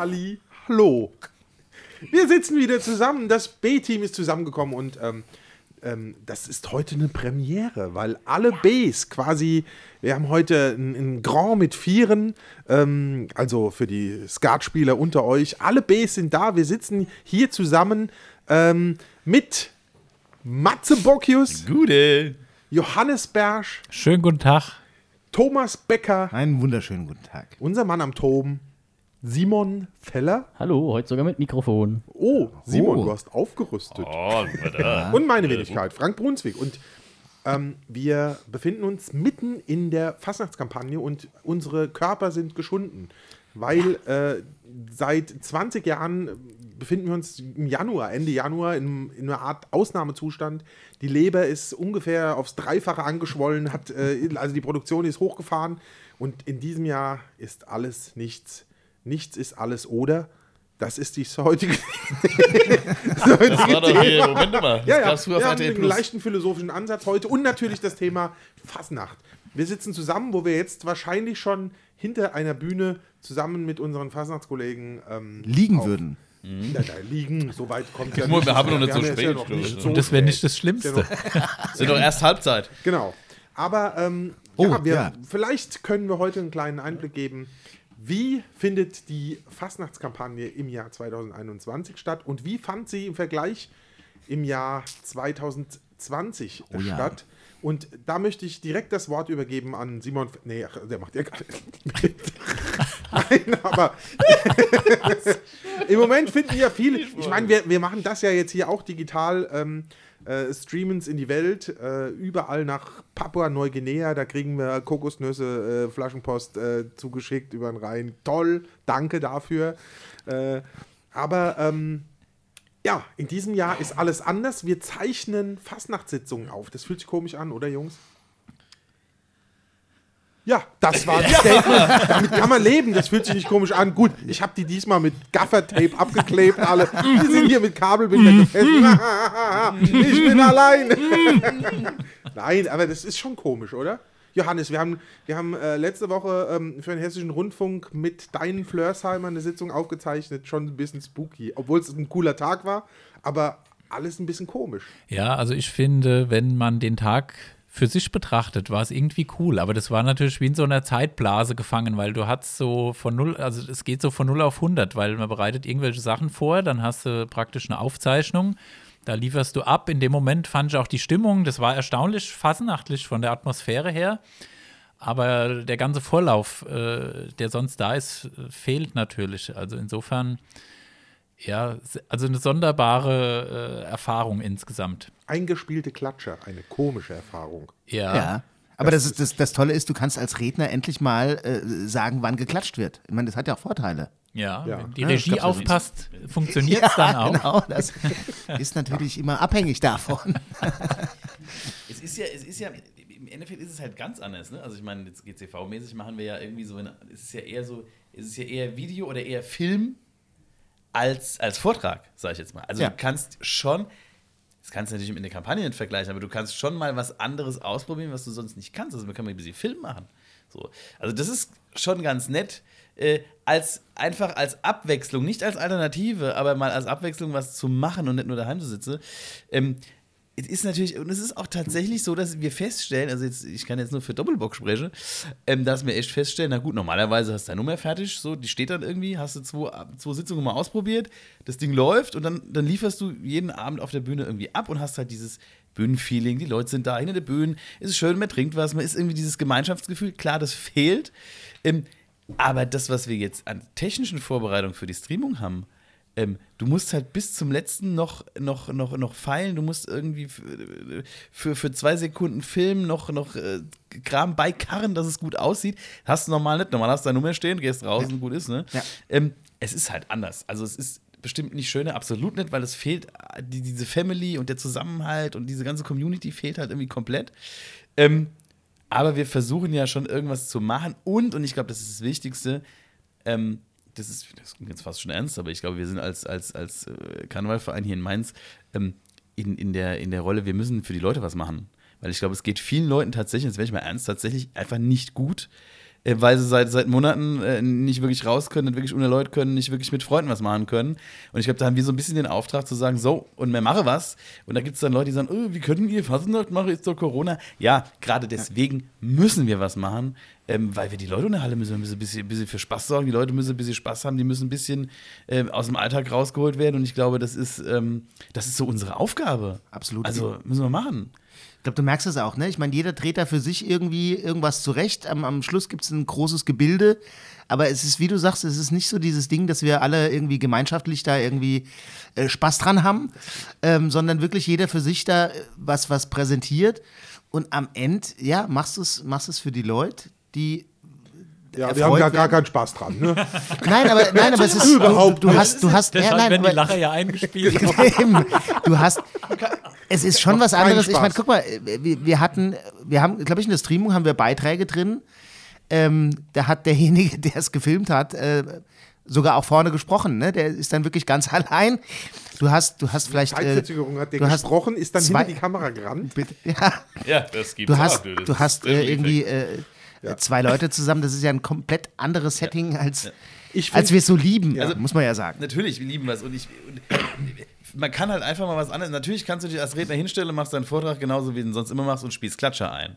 Halli, hallo. Wir sitzen wieder zusammen. Das B-Team ist zusammengekommen und ähm, ähm, das ist heute eine Premiere, weil alle Bs quasi, wir haben heute ein, ein Grand mit Vieren, ähm, also für die Skatspieler unter euch, alle Bs sind da. Wir sitzen hier zusammen ähm, mit Matze Bockius, Gute. Johannes Bersch, Schönen guten Tag. Thomas Becker, Einen wunderschönen guten Tag. unser Mann am Toben, Simon Feller. Hallo, heute sogar mit Mikrofon. Oh, Simon, Oh. du hast aufgerüstet. Oh. Und meine Wenigkeit, Frank Brunswick. Und ähm, wir befinden uns mitten in der Fastnachtskampagne und unsere Körper sind geschunden, weil äh, seit 20 Jahren befinden wir uns im Januar, Ende Januar, in, in einer Art Ausnahmezustand. Die Leber ist ungefähr aufs Dreifache angeschwollen, hat, äh, also die Produktion ist hochgefahren und in diesem Jahr ist alles nichts. Nichts ist alles oder. Das ist die heutige, das heutige Das war doch hier, Moment mal. Das ja, ja. früher auf wir haben RTL einen Plus. leichten philosophischen Ansatz heute und natürlich das Thema Fasnacht. Wir sitzen zusammen, wo wir jetzt wahrscheinlich schon hinter einer Bühne zusammen mit unseren Fasnachtskollegen ähm, Liegen auf- würden. Ja, da liegen, so weit kommt ja Wir nicht. haben noch nicht so ja- spät, ich. nicht so Und das wäre nicht das ja Schlimmste. noch- Sind doch erst Halbzeit. Genau. Aber ähm, Oh, ja, wir, ja. vielleicht können wir heute einen kleinen Einblick geben, wie findet die Fastnachtskampagne im Jahr 2021 statt und wie fand sie im Vergleich im Jahr 2020 Oh ja. statt? Und da möchte ich direkt das Wort übergeben an Simon. F- Nee, ach, der macht ja gar nicht mit. Nein, aber im Moment finden ja viele. Ich meine, wir, wir machen das ja jetzt hier auch digital. Ähm, äh, streamens in die Welt, äh, überall nach Papua-Neuguinea, da kriegen wir Kokosnüsse, äh, Flaschenpost äh, zugeschickt über den Rhein. Toll, danke dafür. Äh, aber ähm, ja, in diesem Jahr ist alles anders. Wir zeichnen Fastnachtssitzungen auf. Das fühlt sich komisch an, oder Jungs? Ja, das war ein Statement. Damit kann man leben. Das fühlt sich nicht komisch an. Gut, ich habe die diesmal mit Gaffertape abgeklebt. Alle. Die sind hier mit Kabelbinder gefesselt. Ich bin allein. Nein, aber das ist schon komisch, oder? Johannes, wir haben, wir haben äh, letzte Woche ähm, für den Hessischen Rundfunk mit deinen Flörsheimer eine Sitzung aufgezeichnet. Schon ein bisschen spooky. Obwohl es ein cooler Tag war, aber alles ein bisschen komisch. Ja, also ich finde, wenn man den Tag für sich betrachtet, war es irgendwie cool. Aber das war natürlich wie in so einer Zeitblase gefangen, weil du hast so von null, also es geht so von null auf 100, weil man bereitet irgendwelche Sachen vor, dann hast du praktisch eine Aufzeichnung. Da lieferst du ab. In dem Moment fand ich auch die Stimmung, das war erstaunlich fasnachtlich von der Atmosphäre her. Aber der ganze Vorlauf, äh, der sonst da ist, fehlt natürlich. Also insofern, ja, also eine sonderbare äh, Erfahrung insgesamt. Eingespielte Klatscher, eine komische Erfahrung. Ja. Ja. Aber das, ist, das, das Tolle ist, du kannst als Redner endlich mal äh, sagen, wann geklatscht wird. Ich meine, das hat ja auch Vorteile. Ja, Ja. wenn die Ja, Regie das aufpasst, funktioniert es dann auch. genau. Das ist natürlich immer abhängig davon. Es ist ja, es ist ja, im Endeffekt ist es halt ganz anders, ne? Also ich meine, jetzt GCV-mäßig machen wir ja irgendwie so, es ist ja eher so, es ist ja eher Video oder eher Film als, als Vortrag, sag ich jetzt mal. Also Ja. du kannst schon, das kannst du natürlich mit der Kampagne nicht vergleichen, aber du kannst schon mal was anderes ausprobieren, was du sonst nicht kannst. Also man kann mal ein bisschen Film machen. So. Also das ist schon ganz nett. Äh, als einfach als Abwechslung, nicht als Alternative, aber mal als Abwechslung was zu machen und nicht nur daheim zu sitzen. Ähm, es ist natürlich, und es ist auch tatsächlich so, dass wir feststellen, also jetzt, ich kann jetzt nur für Doppelbock sprechen, ähm, dass wir echt feststellen, na gut, normalerweise hast du deine Nummer fertig, so, die steht dann irgendwie, hast du zwei, zwei Sitzungen mal ausprobiert, das Ding läuft und dann, dann lieferst du jeden Abend auf der Bühne irgendwie ab und hast halt dieses Bühnenfeeling, die Leute sind da hinter der Bühne, es ist schön, man trinkt was, man ist irgendwie dieses Gemeinschaftsgefühl, klar, das fehlt. Ähm, aber das, was wir jetzt an technischen Vorbereitungen für die Streamung haben, ähm, du musst halt bis zum letzten noch, noch, noch, noch feilen, du musst irgendwie für, für, für zwei Sekunden filmen, noch, noch äh, Kram beikarren, dass es gut aussieht. Hast du normal nicht. Normal hast du deine Nummer stehen, gehst raus und gut ist, ne? Ja. Ähm, es ist halt anders. Also es ist bestimmt nicht schöner, absolut nicht, weil es fehlt, äh, die, diese Family und der Zusammenhalt und diese ganze Community fehlt halt irgendwie komplett. Ähm, aber wir versuchen ja schon irgendwas zu machen und, und ich glaube, das ist das Wichtigste, ähm, das ist, das klingt jetzt fast schon ernst, aber ich glaube, wir sind als, als, als äh, Karnevalverein hier in Mainz ähm, in, in, der, in der Rolle, wir müssen für die Leute was machen. Weil ich glaube, es geht vielen Leuten tatsächlich, jetzt werde ich mal ernst, tatsächlich einfach nicht gut. Äh, weil sie seit, seit Monaten äh, nicht wirklich raus können, nicht wirklich ohne Leute können, nicht wirklich mit Freunden was machen können. Und ich glaube, da haben wir so ein bisschen den Auftrag zu sagen, so, und wir machen was. Und da gibt es dann Leute, die sagen, oh, wie können wir Fastnacht machen, ist doch Corona. Ja, gerade deswegen müssen wir was machen, ähm, weil wir die Leute in der Halle müssen, müssen ein bisschen, bisschen für Spaß sorgen, die Leute müssen ein bisschen Spaß haben, die müssen ein bisschen ähm, aus dem Alltag rausgeholt werden. Und ich glaube, das ist, ähm, das ist so unsere Aufgabe. Absolut. Also müssen wir machen. Ich glaube, du merkst es auch, ne? Ich meine, jeder dreht da für sich irgendwie irgendwas zurecht. Am, am Schluss gibt es ein großes Gebilde. Aber es ist, wie du sagst, es ist nicht so dieses Ding, dass wir alle irgendwie gemeinschaftlich da irgendwie äh, Spaß dran haben, ähm, sondern wirklich jeder für sich da äh, was, was präsentiert. Und am Ende, ja, machst du es machst es für die Leute, die Ja, wir haben gar werden. keinen Spaß dran. Ne? Nein, aber, nein, aber es ist Überhaupt du, du hast, du hast, Der ja, nein, wenn die aber, Lacher ja eingespielt Eben. Du hast. Es ist schon was anderes. Ich meine, guck mal, wir, wir hatten, wir haben, glaube ich, in der Streamung haben wir Beiträge drin. Ähm, da hat derjenige, der es gefilmt hat, äh, sogar auch vorne gesprochen. Ne? Der ist dann wirklich ganz allein. Du hast, du hast vielleicht. Äh, Zeitverzögerung hat der du hast gesprochen, ist dann zwei- hinter die Kamera gerannt. bitte, ja, Ja, das gibt du hast, du hast äh, irgendwie äh, zwei Leute zusammen. Das ist ja ein komplett anderes Setting als, Ich als find- wir es so lieben, Also- muss man ja sagen. Natürlich, wir lieben was. Und ich. Und man kann halt einfach mal was anderes. Natürlich kannst du dich als Redner hinstellen, machst deinen Vortrag genauso wie du ihn sonst immer machst und spielst Klatscher ein.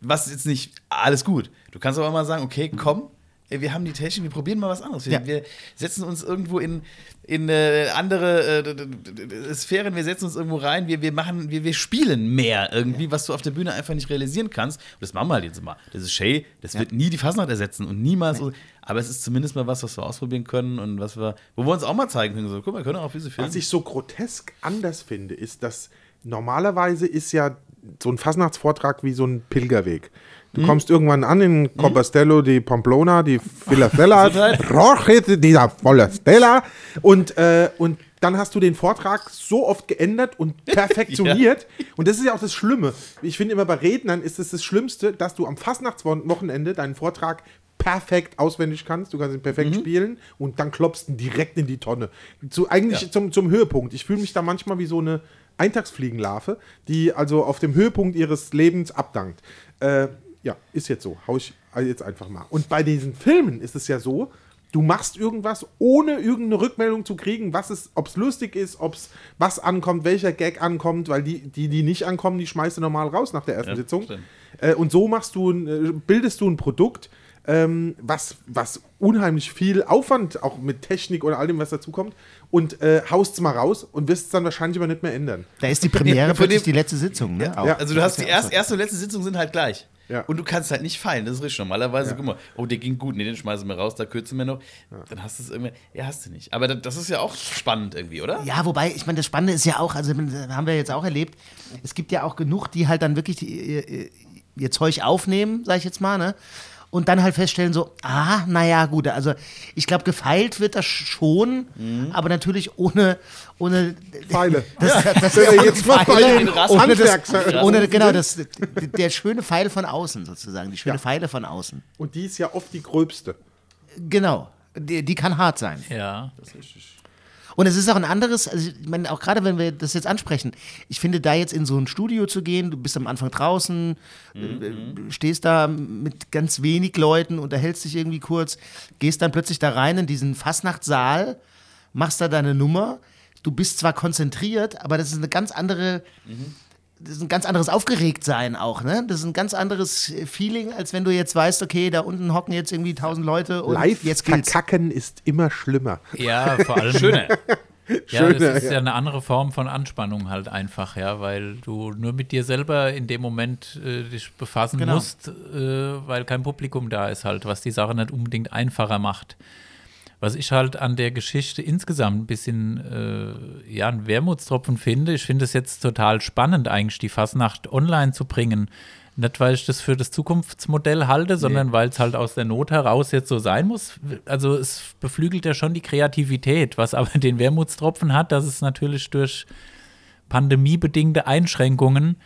Was jetzt nicht alles gut. Du kannst aber mal sagen, okay, komm, wir haben die Technik, wir probieren mal was anderes. Wir, Ja. wir setzen uns irgendwo in, in äh, andere äh, Sphären, wir setzen uns irgendwo rein, wir, wir machen, wir, wir spielen mehr irgendwie, was du auf der Bühne einfach nicht realisieren kannst. Und das machen wir halt jetzt mal. Das ist Shay, das wird nie die Fasnacht ersetzen und niemals. so. Aber es ist zumindest mal was, was wir ausprobieren können und was wir, wo wir uns auch mal zeigen können. So, guck mal, wir können auch diese Filme. Was ich so grotesk anders finde, ist, dass normalerweise ist ja so ein Fasnachtsvortrag wie so ein Pilgerweg. Du kommst irgendwann an in Compostello di Pamplona, die Villa Stella, Roche di Volla Stella und, äh, und dann hast du den Vortrag so oft geändert und perfektioniert. Und das ist ja auch das Schlimme. Ich finde immer bei Rednern ist es das Schlimmste, dass du am Fastnachtswochenende deinen Vortrag perfekt auswendig kannst, du kannst ihn perfekt spielen und dann klopfst du ihn direkt in die Tonne. Zu, eigentlich Ja. zum, zum Höhepunkt. Ich fühle mich da manchmal wie so eine Eintagsfliegenlarve, die also auf dem Höhepunkt ihres Lebens abdankt. Äh, ja, ist jetzt so. Hau ich jetzt einfach mal. Und bei diesen Filmen ist es ja so, du machst irgendwas, ohne irgendeine Rückmeldung zu kriegen, was es, ob es lustig ist, ob es was ankommt, welcher Gag ankommt, weil die, die, die nicht ankommen, die schmeißt du normal raus nach der ersten Ja, Sitzung. Äh, und so machst du, ein, äh, bildest du ein Produkt, ähm, was, was unheimlich viel Aufwand, auch mit Technik oder all dem, was dazukommt, und äh, haust es mal raus und wirst es dann wahrscheinlich aber nicht mehr ändern. Da ist die Premiere Ja, plötzlich dem- die letzte Sitzung. Ne? Ja. Also du hast die ja auch erste, so. erste und letzte Sitzung sind halt gleich. Ja. Und du kannst halt nicht feilen, das ist richtig. Normalerweise, guck mal, oh, der ging gut, nee, den schmeißen wir raus, da kürzen wir noch. Dann hast du es irgendwie, ja, hast du nicht. Aber das, ist ja auch spannend irgendwie, oder? Ja, wobei, ich meine, das Spannende ist ja auch, also haben wir jetzt auch erlebt, es gibt ja auch genug, die halt dann wirklich die, ihr, ihr- ihr Zeug aufnehmen, sag ich jetzt mal, ne? Und dann halt feststellen, so, ah, naja, gut, also ich glaube, gefeilt wird das schon, aber natürlich ohne, ohne Pfeile. das, das, das Wenn wir jetzt Pfeile, ohne, das, ohne genau das, der schöne Pfeil von außen sozusagen, die schöne Ja. Pfeile von außen. Und die ist ja oft die gröbste. Genau, die, die kann hart sein. Ja. Und es ist auch ein anderes, also ich meine, auch gerade wenn wir das jetzt ansprechen, ich finde, da jetzt in so ein Studio zu gehen, du bist am Anfang draußen, äh, stehst da mit ganz wenig Leuten, unterhältst dich irgendwie kurz, gehst dann plötzlich da rein in diesen Fastnachtssaal, machst da deine Nummer, du bist zwar konzentriert, aber das ist eine ganz andere. Das ist ein ganz anderes Aufgeregtsein auch, ne? Das ist ein ganz anderes Feeling, als wenn du jetzt weißt, okay, da unten hocken jetzt irgendwie tausend Leute und Live jetzt gilt's. verkacken ist immer schlimmer. Ja, vor allem. Schöner. Ja, Schöner, das ist ja. ja. eine andere Form von Anspannung halt einfach, ja, weil du nur mit dir selber in dem Moment äh, dich befassen Genau. musst, äh, weil kein Publikum da ist halt, was die Sache nicht unbedingt einfacher macht. Was ich halt an der Geschichte insgesamt ein bisschen, äh, ja, ein Wermutstropfen finde, ich finde es jetzt total spannend eigentlich, die Fasnacht online zu bringen. Nicht, weil ich das für das Zukunftsmodell halte, sondern weil es halt aus der Not heraus jetzt so sein muss. Also es beflügelt ja schon die Kreativität, was aber den Wermutstropfen hat, dass es natürlich durch pandemiebedingte Einschränkungen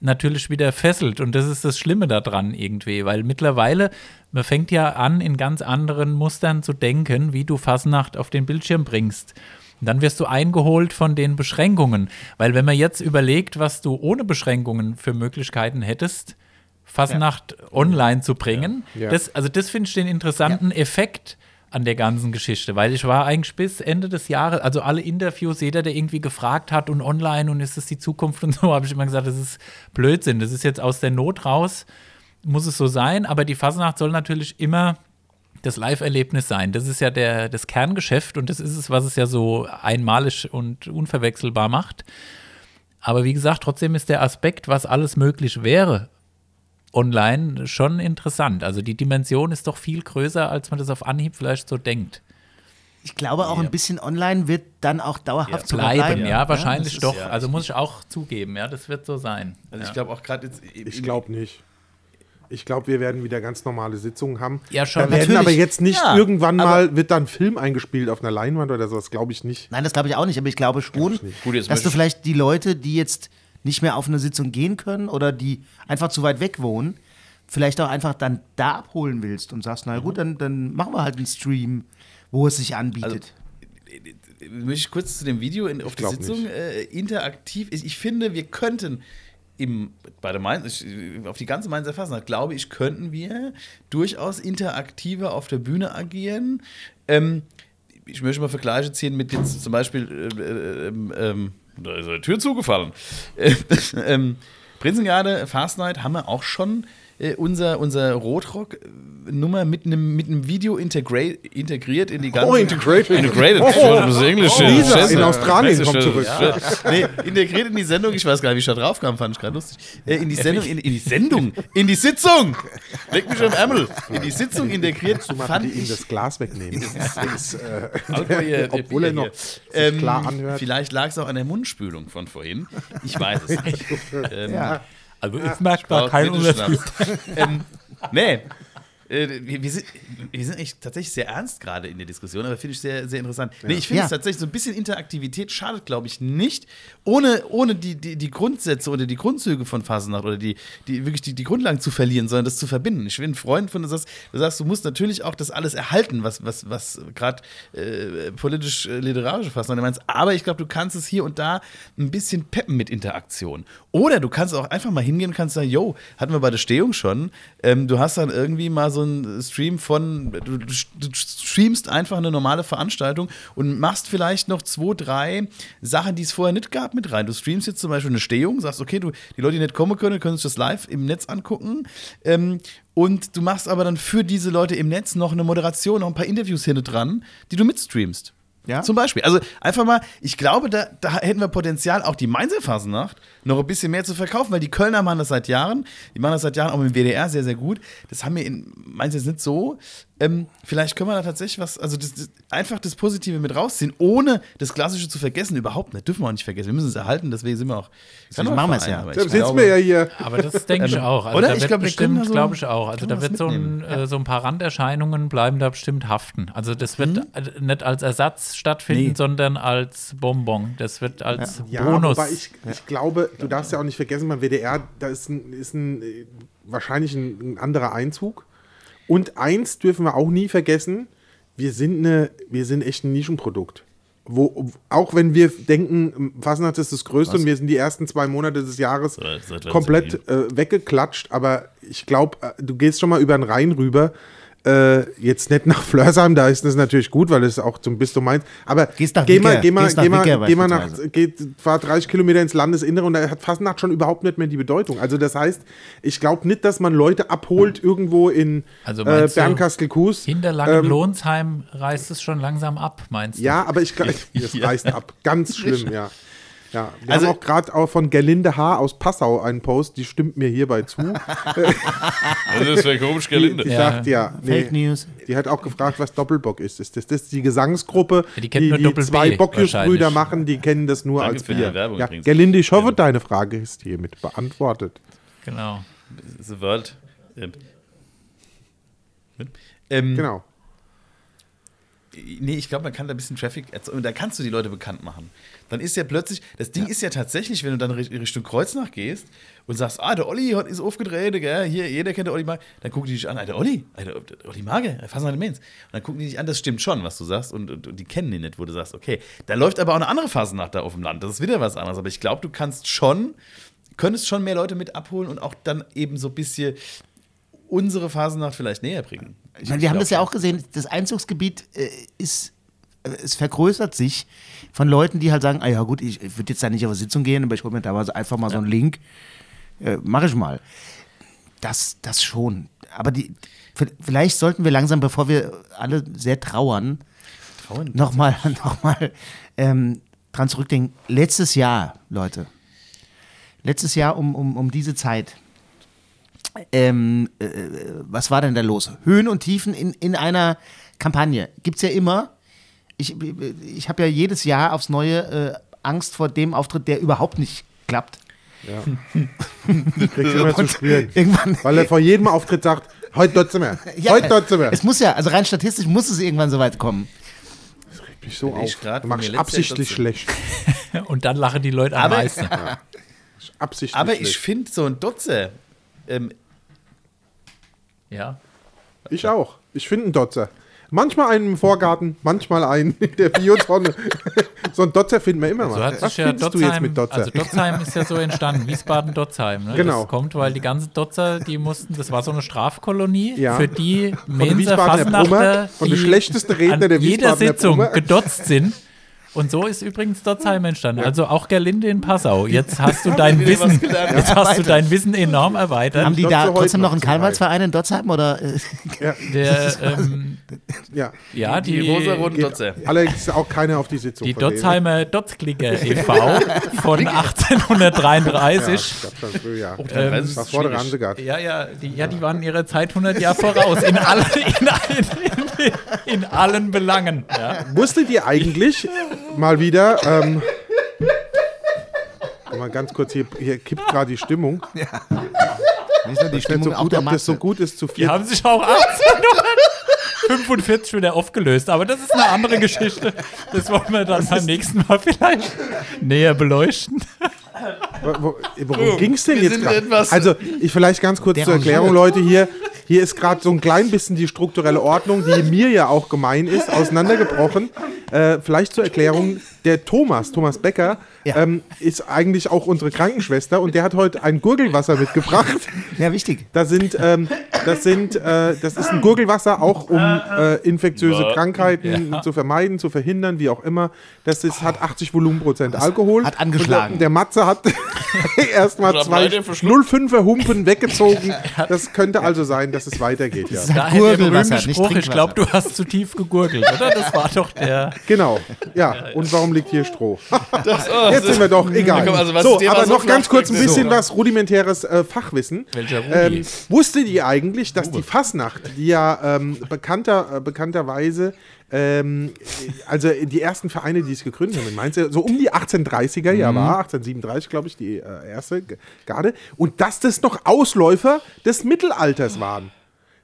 natürlich wieder fesselt. Und das ist das Schlimme daran irgendwie, weil mittlerweile, man fängt ja an, in ganz anderen Mustern zu denken, wie du Fasnacht auf den Bildschirm bringst. Und dann wirst du eingeholt von den Beschränkungen. Weil wenn man jetzt überlegt, was du ohne Beschränkungen für Möglichkeiten hättest, Fasnacht online zu bringen. Ja. Das, also das finde ich den interessanten Effekt an der ganzen Geschichte, weil ich war eigentlich bis Ende des Jahres, also alle Interviews, jeder, der irgendwie gefragt hat und online und ist es die Zukunft und so, habe ich immer gesagt, das ist Blödsinn, das ist jetzt aus der Not raus, muss es so sein, aber die Fasnacht soll natürlich immer das Live-Erlebnis sein. Das ist ja der, das Kerngeschäft und das ist es, was es ja so einmalig und unverwechselbar macht. Aber wie gesagt, trotzdem ist der Aspekt, was alles möglich wäre, online schon interessant. Also die Dimension ist doch viel größer, als man das auf Anhieb vielleicht so denkt. Ich glaube auch ein bisschen online wird dann auch dauerhaft sogar Bleiben, ja, ja. wahrscheinlich ist doch. ja- also muss ich auch zugeben, ja, das wird so sein. Also ja. ich glaube auch gerade jetzt. Ich glaube nicht. Ich glaube, wir werden wieder ganz normale Sitzungen haben. Ja, schon, Da werden natürlich. aber jetzt nicht Ja, irgendwann mal, wird dann ein Film eingespielt auf einer Leinwand oder sowas, glaube ich nicht. Nein, das glaube ich auch nicht, aber ich glaube schon, Gut, jetzt dass du ich- vielleicht die Leute, die jetzt nicht mehr auf eine Sitzung gehen können oder die einfach zu weit weg wohnen, vielleicht auch einfach dann da abholen willst und sagst, na gut, dann, dann machen wir halt einen Stream, wo es sich anbietet. möchte ich kurz zu dem Video in, auf die Sitzung äh, interaktiv. Ich, ich finde, wir könnten im, bei der Mainz, ich, auf die ganze Mainzer Fasnacht, glaube ich, könnten wir durchaus interaktiver auf der Bühne agieren. Ähm, ich möchte mal Vergleiche ziehen mit jetzt zum Beispiel, äh, äh, ähm, ähm, da ist eine Tür zugefallen. Äh, ähm, Prinzengarde, Fast Night haben wir auch schon äh, unser, unser Rotrock-Nummer mit einem mit einem Video integriert in die ganze. Oh, integrated. Integrated. Oh, das ist Englisch. Oh, Lisa in Australien kommt zurück. Ja. Nee, integriert in die Sendung, ich weiß gar nicht, wie ich da drauf kam, fand ich gerade lustig. Äh, in die Sendung, in, in die Sendung, in die Sitzung! Leg mich am Ärmel! In die Sitzung integriert, Mal fand bitte ihm das Glas wegnehmen. Das, äh, obwohl er noch sich klar anhört. Vielleicht lag es auch an der Mundspülung von vorhin. Ich weiß es nicht. ähm, Ja. Also ich merke da keinen Unterschied. Ähm, nee. Äh, wir, wir, sind, wir sind eigentlich tatsächlich sehr ernst gerade in der Diskussion, aber finde ich sehr, sehr interessant. Nee, ich finde Ja. es tatsächlich so ein bisschen Interaktivität schadet, glaube ich, nicht. Ohne, ohne die, die, die Grundsätze oder die Grundzüge von Phasennacht oder die, die wirklich die, die Grundlagen zu verlieren, sondern das zu verbinden. Ich bin ein Freund von, du sagst, du sagst, du musst natürlich auch das alles erhalten, was, was, was gerade äh, politisch-literarische Phasennacht meinst. Aber ich glaube, du kannst es hier und da ein bisschen peppen mit Interaktion. Oder du kannst auch einfach mal hingehen und kannst sagen, yo, hatten wir bei der Stehung schon, ähm, du hast dann irgendwie mal so einen Stream von, du, du du streamst einfach eine normale Veranstaltung und machst vielleicht noch zwei, drei Sachen, die es vorher nicht gab, mit rein. Du streamst jetzt zum Beispiel eine Stehung, sagst, okay, du, die Leute, die nicht kommen können, können sich das live im Netz angucken. Ähm, und du machst aber dann für diese Leute im Netz noch eine Moderation, noch ein paar Interviews hinten dran, die du mitstreamst. Ja. Zum Beispiel. Also einfach mal, ich glaube, da, da hätten wir Potenzial, auch die Mainzer Phasennacht noch ein bisschen mehr zu verkaufen, weil die Kölner machen das seit Jahren. Die machen das seit Jahren auch mit dem WDR sehr, sehr gut. Das haben wir in Mainz jetzt nicht so. Ähm, vielleicht können wir da tatsächlich was, also das, das, einfach das Positive mit rausziehen, ohne das Klassische zu vergessen. Überhaupt nicht. Dürfen wir auch nicht vergessen. Wir müssen es erhalten, deswegen sind wir auch. Deswegen machen wir es ja. Aber ich Da sitzen glaube- wir ja hier. Aber das denke ich auch. Also Oder? da Ich wird glaub, bestimmt, so- glaube ich auch. Also da wird so ein, äh, so ein paar Randerscheinungen bleiben da bestimmt haften. Also das wird äh, nicht als Ersatz stattfinden. Nee. sondern als Bonbon. Das wird als Ja, Bonus. wobei ich, ich glaube, du darfst ja auch nicht vergessen, beim WDR, da ist, ein, ist ein, äh, wahrscheinlich ein, ein anderer Einzug. Und eins dürfen wir auch nie vergessen, wir sind, eine, wir sind echt ein Nischenprodukt. Wo, auch wenn wir denken, Fasnacht ist das Größte und wir sind die ersten zwei Monate des Jahres komplett äh, weggeklatscht, aber ich glaube, äh, du gehst schon mal über den Rhein rüber. Äh, jetzt nicht nach Flörsheim, da ist das natürlich gut, weil es auch zum Bistum Mainz. Aber Gehst nach geh mal, geh mal, gehst nach geh mal, geh mal nach, geht, fahr 30 Kilometer ins Landesinnere und da hat Fastnacht schon überhaupt nicht mehr die Bedeutung. Also das heißt, ich glaube nicht, dass man Leute abholt irgendwo in Also äh, Bernkastel-Kues. Hinter Ähm, Langenlohnsheim reißt es schon langsam ab, meinst du? Ja, aber ich glaube, Ja. reißt ab. Ganz schlimm, ja. Ja, wir Also- haben auch gerade auch von Gerlinde H. aus Passau einen Post, die stimmt mir hierbei zu. Also das wäre komisch, Die, die Ja. sagt ja, nee, Fake News. die hat auch gefragt, was Doppelbock ist. Ist das, das ist die Gesangsgruppe, Ja, die die kennt die, zwei Bockius-Brüder machen, die kennen das nur Danke als Bier. Ja. Gerlinde, ich hoffe, deine Frage ist hiermit beantwortet. Genau. The World. Ähm, ähm, Genau. Nee, ich glaube, man kann da ein bisschen Traffic erzeugen. Da kannst du die Leute bekannt machen. Dann ist ja plötzlich, das Ding ist ja tatsächlich, wenn du dann Richt- Richtung Kreuznach gehst und sagst, ah, der Olli ist aufgedreht, gell, hier, jeder kennt der Olli Mager, dann gucken die dich an, ah, der Olli, ah, der, der Olli Mager, fass mal den Mainz. Und dann gucken die dich an, das stimmt schon, was du sagst, und, und, und die kennen den nicht, wo du sagst, okay, da läuft aber auch eine andere Phasennacht da auf dem Land, das ist wieder was anderes. Aber ich glaube, du kannst schon könntest schon mehr Leute mit abholen und auch dann eben so ein bisschen unsere Phasennacht vielleicht näher bringen. Ich meine, wir haben das ja auch gesehen, das Einzugsgebiet äh, ist, äh, es vergrößert sich von Leuten, die halt sagen, ah ja gut, ich, ich würde jetzt da nicht auf eine Sitzung gehen, aber ich hole mir so einfach mal so einen Link, äh, mache ich mal. Das, das schon. Aber die, vielleicht sollten wir langsam, bevor wir alle sehr trauern, Trauen. nochmal noch mal, ähm, dran zurückdenken. Letztes Jahr, Leute, letztes Jahr um, um, um diese Zeit, ähm, äh, was war denn da los? Höhen und Tiefen in, in einer Kampagne. Gibt es ja immer. Ich, ich habe ja jedes Jahr aufs Neue äh, Angst vor dem Auftritt, der überhaupt nicht klappt. Kriegst immer zu spüren. Irgendwann. Weil er vor jedem Auftritt sagt, heute dort sind wir. Ja, Heute dort sind wir. Es muss ja, also rein statistisch muss es irgendwann so weit kommen. mich so ich auf. grad Du machst absichtlich schlecht. Und dann lachen die Leute am Aber- meisten. Absichtlich Aber ich finde so ein Dotze, ähm, Ja. Ich auch. Ich finde einen Dotzer. Manchmal einen im Vorgarten, manchmal einen in der Biotonne. so einen Dotzer finden wir immer mal. So hat Was sich ja findest du jetzt Dotzheim, mit Dotzer? also Dotzheim ist ja so entstanden, Wiesbaden-Dotzheim. Ne? Genau. Das kommt, weil die ganzen Dotzer, die mussten, das war so eine Strafkolonie, Ja. für die Brummer, Fasnachter, der die schlechteste Redner an der jeder Wiesbadener Sitzung gedotzt sind. Und so ist übrigens Dotzheim entstanden. Also auch Gerlinde in Passau. Jetzt hast du dein Wissen, jetzt hast du dein Wissen enorm erweitert. Haben die da heute trotzdem noch einen. Karnevalsverein in Dotzheim oder? Äh, Der, ähm, ja. ja, die, die, rosa-roten Dotze. allerdings auch keiner auf die Sitzung. die. Dotzheimer Dotzklicker e.V. von 1833. Ja, ich früh, ja. Ähm, das war vor der Hansegard. Ja, ja, die, ja, die waren ihrer Zeit 100 Jahre voraus. In, alle, in, allen- in, in allen Belangen. Ja. Wusstet ihr eigentlich mal wieder, ähm, mal ganz kurz, hier, hier kippt gerade die Stimmung. nicht so die Stimmung so gut, der ob das so gut ist zu Die viel. haben sich auch 1845 wieder aufgelöst. Aber das ist eine andere Geschichte. Das wollen wir dann beim nächsten Mal vielleicht näher beleuchten. Wo- wo- Worum ging es denn wir jetzt gerade? Also, ich vielleicht ganz kurz zur Derangiert. Erklärung, Leute, hier, hier ist gerade so ein klein bisschen die strukturelle Ordnung, die mir ja auch gemein ist, auseinandergebrochen. Äh, vielleicht zur Erklärung, der Thomas, Thomas Becker, Ja. ähm, ist eigentlich auch unsere Krankenschwester und der hat heute ein Gurgelwasser mitgebracht. Ja, wichtig. Da sind, ähm, das sind, äh, das ist ein Gurgelwasser auch um äh, infektiöse Krankheiten Ja. zu vermeiden, zu verhindern, wie auch immer. Das ist, hat 80 Volumenprozent Alkohol. hat angeschlagen. Und der, der Matze hat erstmal zwei beide verschluckt. 05er Humpen weggezogen. Das könnte also sein, dass es weitergeht. Ja. Das ist Daher der Gurgelwasser, nicht Spruch, ich glaube, du hast zu tief gegurgelt, oder? Das war doch der. Genau. Ja. Und warum liegt hier Stroh? Das, oh, Jetzt sind wir doch egal. komm, also was so, aber noch ganz kurz ein bisschen was rudimentäres äh, Fachwissen. Welcher Rudi? Ähm, wusstet ihr eigentlich, dass die Fasnacht, die ja ähm, bekannter, äh, bekannterweise, ähm, äh, also die ersten Vereine, die es gegründet haben in Mainz, äh, so um die 1830er Jahr war, 1837 glaube ich, die äh, erste Garde, und dass das noch Ausläufer des Mittelalters waren.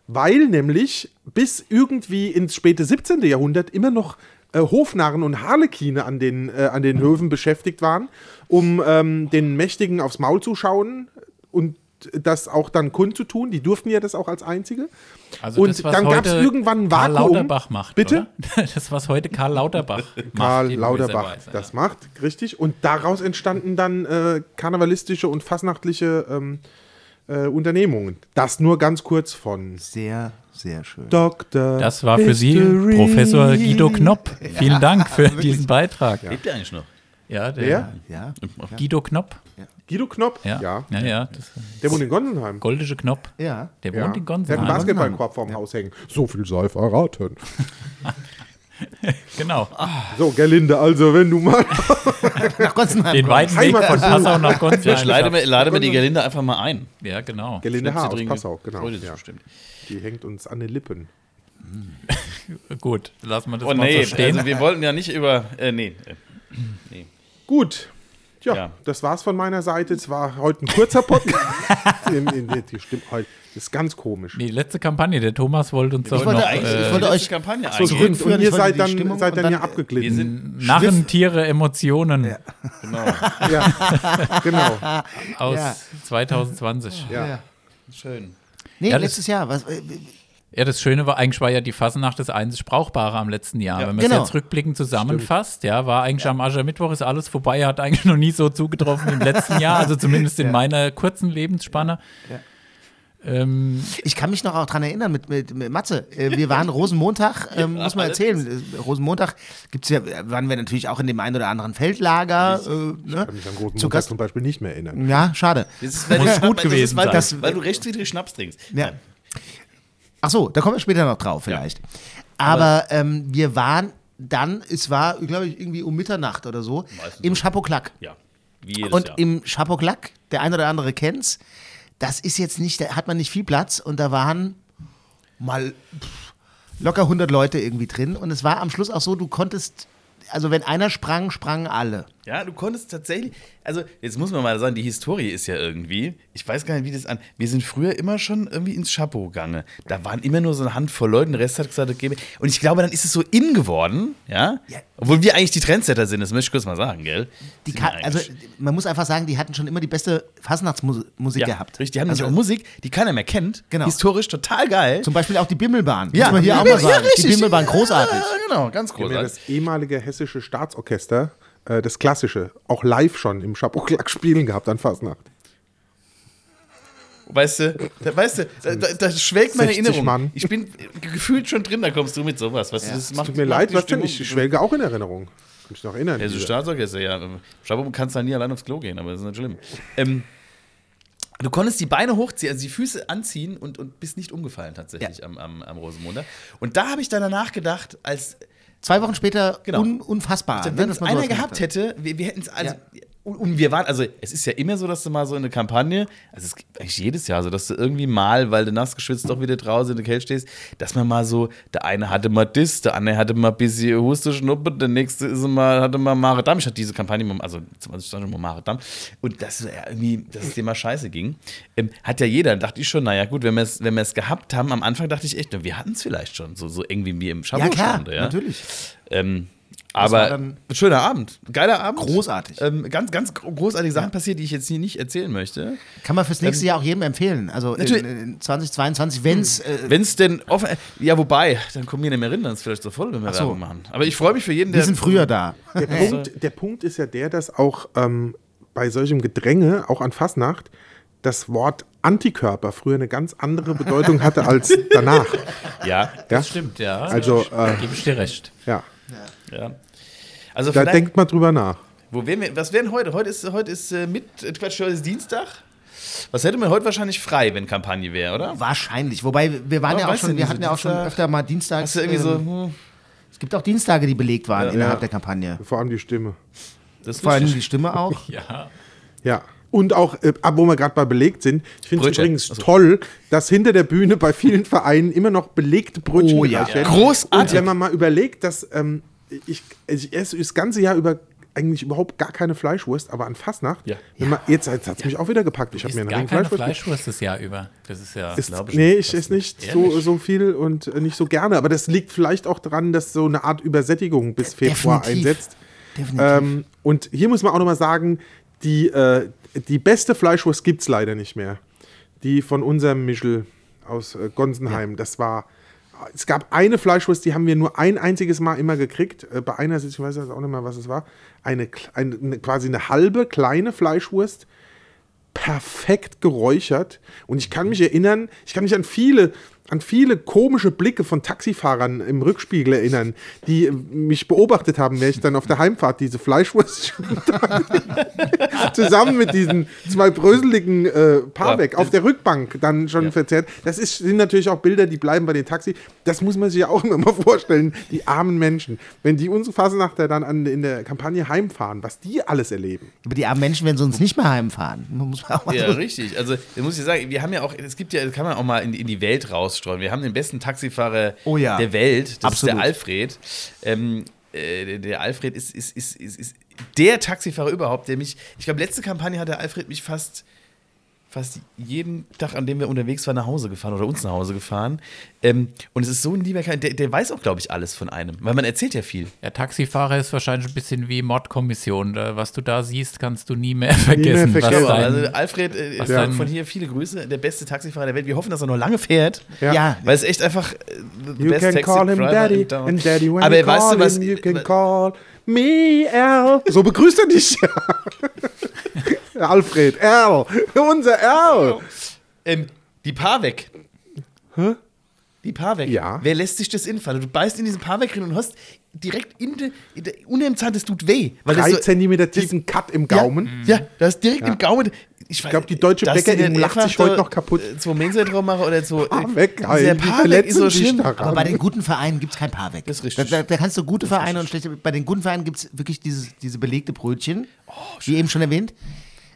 Weil nämlich bis irgendwie ins späte 17. Jahrhundert immer noch äh, Hofnarren und Harlekine an den, äh, an den Höfen beschäftigt waren, um ähm, den Mächtigen aufs Maul zu schauen und das auch dann kundzutun. Die durften ja das auch als Einzige. Also und das, dann gab es irgendwann ein Karl Vakuum. Lauterbach macht. Bitte? Oder? Das, was heute Karl Lauterbach macht. Karl Lauterbach Weise, das macht, richtig. Und daraus entstanden dann äh, karnevalistische und fasnachtliche ähm, äh, Unternehmungen. Das nur ganz kurz von Sehr, sehr schön. Dr. Das war für Sie History. Professor Guido Knopp. Vielen Dank für diesen Beitrag. Lebt der eigentlich noch? Ja, der Wer? Ja. Guido Knopp. Guido Knopp? Ja, ja, ja. das, Der wohnt in Gonsenheim. goldische Knopp. Ja. Der Ja. wohnt in Der hat einen Gonsenheim. Basketballkorb vorm Haus hängen. So viel sei verraten. Genau. So, Gerlinde, also wenn du mal. Nach Gonsenheim. Den weiten Weg von Passau nach Vielleicht Gonsenheim. laden wir, laden wir die Gerlinde einfach mal ein. Ja, genau. Gerlinde Haar aus. Passau, genau. Ja. Die hängt uns an den Lippen. Gut, lassen wir das Oh mal nee, so stehen. also wir wollten ja nicht über. Äh, nee. äh, Gut. Ja, Ja. das war's von meiner Seite. Es war heute ein kurzer Podcast. in, in, die stimmt heute. Das ist ganz komisch. Die letzte Kampagne, der Thomas wollte uns doch wollte noch eigentlich- ich äh, wollte letzte euch Kampagne So, eingehen. und, zurückführen. ihr Ich wollte seid dann, Stimmung seid und dann ja dann- abgeglitten. Wir sind Narren, Tiere, Emotionen genau. ja, genau. aus Ja. 2020. Ja. Schön. Nee, Ja, letztes Jahr. Was, äh, Ja, das Schöne war, eigentlich war ja die Fasnacht das einzig Brauchbare am letzten Jahr. Ja. Wenn man es Genau. jetzt rückblickend zusammenfasst, ja, war eigentlich am Aschermittwoch ist alles vorbei, hat eigentlich noch nie so zugetroffen wie im letzten Jahr, also zumindest in meiner kurzen Lebensspanne. Ähm, Ich kann mich noch auch dran erinnern mit, mit, mit Matze. Äh, Wir waren Rosenmontag, ähm, muss man erzählen. Äh, Rosenmontag gibt's ja, waren wir natürlich auch in dem einen oder anderen Feldlager. Äh, ne? kann mich an großen Zu Gast- zum Beispiel nicht mehr erinnern. Ja, schade. Das ist, weil Muss du- gut das gewesen ist, weil, sein. das, weil du rechtswidrig Schnaps trinkst. Ja. Ach so, da kommen wir später noch drauf vielleicht. Aber ähm, wir waren dann, es war, glaube ich, irgendwie um Mitternacht oder so, im so. Chapeau-Clac. Ja. Und Jahr. im Chapeau-Clac, der ein oder andere kennt's, das ist jetzt nicht, da hat man nicht viel Platz und da waren mal pff, locker 100 Leute irgendwie drin und es war am Schluss auch so, du konntest, also wenn einer sprang, sprangen alle. Ja, du konntest tatsächlich, also jetzt muss man mal sagen, die Historie ist ja irgendwie, ich weiß gar nicht, wie das an, wir sind früher immer schon irgendwie ins Chapeau gegangen. Da waren immer nur so eine Handvoll Leute, der Rest hat gesagt, okay. Und ich glaube, dann ist es so in geworden, ja? Ja. Obwohl wir eigentlich die Trendsetter sind, das möchte ich kurz mal sagen, gell? Die ka- also man muss einfach sagen, die hatten schon immer die beste Fasnachtsmusik ja, gehabt. Richtig, die haben also, auch Musik, die keiner mehr kennt. Genau. Historisch total geil. Zum Beispiel auch die Bimmelbahn. Ja. muss man hier auch Ja, mal sagen. richtig. Die Bimmelbahn großartig. Ja, genau, ganz großartig. das ehemalige hessische Staatsorchester, äh, das klassische, auch live schon im Chapeau-Clac spielen gehabt an Fasnacht. Weißt du, da, weißt du, da, da, da schwelgt meine 60 Erinnerung. Mann. Ich bin gefühlt schon drin, da kommst du mit sowas. Weißt du, das macht, Tut mir macht leid, was denn? Ich schwelge auch in Erinnerung. Kann mich noch erinnern. Ja, so Staatsorchester, ja. Chapeau kannst da nie allein aufs Klo gehen, aber das ist nicht schlimm. Ähm, du konntest die Beine hochziehen, also die Füße anziehen und, und bist nicht umgefallen tatsächlich am, am, am Rosenmontag. Und da habe ich dann danach gedacht, als Zwei Wochen später Genau. un unfassbar. ne, wenn dass es einer gehabt hätte, wir, wir hätten es also. Und, und wir waren, also es ist ja immer so, dass du mal so in eine Kampagne, also es gibt eigentlich jedes Jahr so, dass du irgendwie mal, weil du nass geschwitzt doch wieder draußen in der Kälte stehst, dass man mal so, der eine hatte mal das, der andere hatte mal ein bisschen Huste, Schnuppe, der nächste ist mal, hatte mal Maredamm. Ich hatte diese Kampagne, also 2020 mal Maredamm. Und das ja irgendwie, dass es dir mal scheiße ging, ähm, hat ja jeder. Dachte ich schon, naja gut, wenn wir es wenn wir es gehabt haben, am Anfang dachte ich echt, wir hatten es vielleicht schon, so, so irgendwie wie im Schabot Ja, klar, stand, ja. natürlich. Ähm, aber dann- ein schöner Abend. Geiler Abend. Großartig. Ähm, ganz, ganz gro- großartige Sachen passiert, die ich jetzt hier nicht erzählen möchte. Kann man fürs nächste Jahr auch jedem empfehlen. Also in, Natürlich. in 2022, wenn es. Äh, Wenn es denn offen. Ja, wobei, dann kommen wir nicht mehr rein, dann ist vielleicht so voll, wenn wir so. Werbung machen. Aber ich freue mich für jeden, wir der. sind früher da. Der, Punkt, der Punkt ist ja der, dass auch ähm, bei solchem Gedränge, auch an Fasnacht, das Wort Antikörper früher eine ganz andere Bedeutung hatte als danach. Ja, Ja? stimmt, ja. Also, äh, Gebe ich dir recht. ja, ja. Also da denkt mal drüber nach. wo wären wir, was wären heute? Heute ist, heute ist äh, mit, äh, Quatsch, heute ist Dienstag. Was hätte man heute wahrscheinlich frei, wenn Kampagne wäre, oder? Wahrscheinlich. Wobei, wir waren Ja, ja auch schon, wir so hatten ja auch schon öfter mal Dienstags. Hast du irgendwie so, ähm, hm, es gibt auch Dienstage, die belegt waren innerhalb Ja. der Kampagne. Vor allem die Stimme. Vor allem die Stimme auch. Ja. Ja. Und auch, äh, ab wo wir gerade bei belegt sind, ich finde es übrigens Achso. toll, dass hinter der Bühne bei vielen Vereinen immer noch belegte Brötchen Oh ja. werden. Großartig. Und wenn man mal überlegt, dass ähm, ich, ich esse das ganze Jahr über eigentlich überhaupt gar keine Fleischwurst, aber an Fastnacht, Ja. wenn man, jetzt, jetzt hat es mich auch wieder gepackt. Ich habe mir einen gar Ring keine Fleischwurst Fleischwurst das Jahr über. Das ist ja. ist, glaub ich nee, ich esse nicht Ehrlich? so, so viel und äh, nicht so gerne. Aber das liegt vielleicht auch daran, dass so eine Art Übersättigung bis Februar Definitiv. einsetzt. Definitiv. Ähm, und hier muss man auch nochmal sagen, die, äh, die beste Fleischwurst gibt es leider nicht mehr. Die von unserem Michel aus äh, Gonsenheim. Das war. Es gab eine Fleischwurst, die haben wir nur ein einziges Mal immer gekriegt. Äh, bei einer, ich weiß jetzt auch nicht mehr, was es war. Eine, eine, eine quasi eine halbe kleine Fleischwurst perfekt geräuchert. Und ich kann mich erinnern, ich kann mich an viele, an viele komische Blicke von Taxifahrern im Rückspiegel erinnern, die äh, mich beobachtet haben, während ich dann auf der Heimfahrt diese Fleischwurst zusammen mit diesen zwei bröseligen äh, Paarweg Ja. auf der Rückbank dann schon Ja. verzehrt. Das ist, sind natürlich auch Bilder, die bleiben bei den Taxi. Das muss man sich ja auch immer mal vorstellen, die armen Menschen. Wenn die unsere Fasenachter dann an, in der Kampagne heimfahren, was die alles erleben. Aber die armen Menschen werden sonst nicht mehr heimfahren. Muss man auch mal Ja, so- richtig. Also, da muss ich sagen, wir haben ja auch, es gibt ja, das kann man auch mal in, in die Welt rausstreuen. Wir haben den besten Taxifahrer Oh ja. der Welt, das Absolut. ist der Alfred. Ähm, äh, der- der Alfred ist, ist, ist, ist, ist der Taxifahrer überhaupt, der mich, ich glaube, letzte Kampagne hat der Alfred mich fast fast jeden Tag, an dem wir unterwegs waren, nach Hause gefahren oder uns nach Hause gefahren. Ähm, und es ist so ein lieber Kerl, der, der weiß auch, glaube ich, alles von einem, weil man erzählt ja viel. Der Taxifahrer ist wahrscheinlich ein bisschen wie Mordkommission. Da, Was du da siehst, kannst du nie mehr vergessen. vergessen. was dein, also Alfred, äh, was von- hier viele Grüße, der beste Taxifahrer der Welt. Wir hoffen, dass er noch lange fährt, Ja. Ja, weil es echt einfach äh, the You best can taxi call him Daddy, and Daddy when Aber you weißt du was? him, you can call me Al. So begrüßt er dich. Alfred, Al, unser Al. Ähm, die Paar weg. Die Paar weg. Ja. Wer lässt sich das infallen? Du beißt in diesen Paar weg rein und hast direkt in der, in der unter dem Zahn, das tut weh. Weil das Drei so, Zentimeter tiefen Cut im Gaumen. Ja, ja da ist direkt im Gaumen. Ich, glaub, die deutsche Bäckerin lacht sich heute noch kaputt. Zwei Mensa drauf machen oder so. Paar weg, Dieser Alter, weg ist so schlimm. aber bei den guten Vereinen gibt es kein Paar weg. Das ist richtig. Da, da, da kannst du gute Vereine und schlechte. Bei den guten Vereinen gibt es wirklich dieses, diese belegte Brötchen, wie eben schon erwähnt.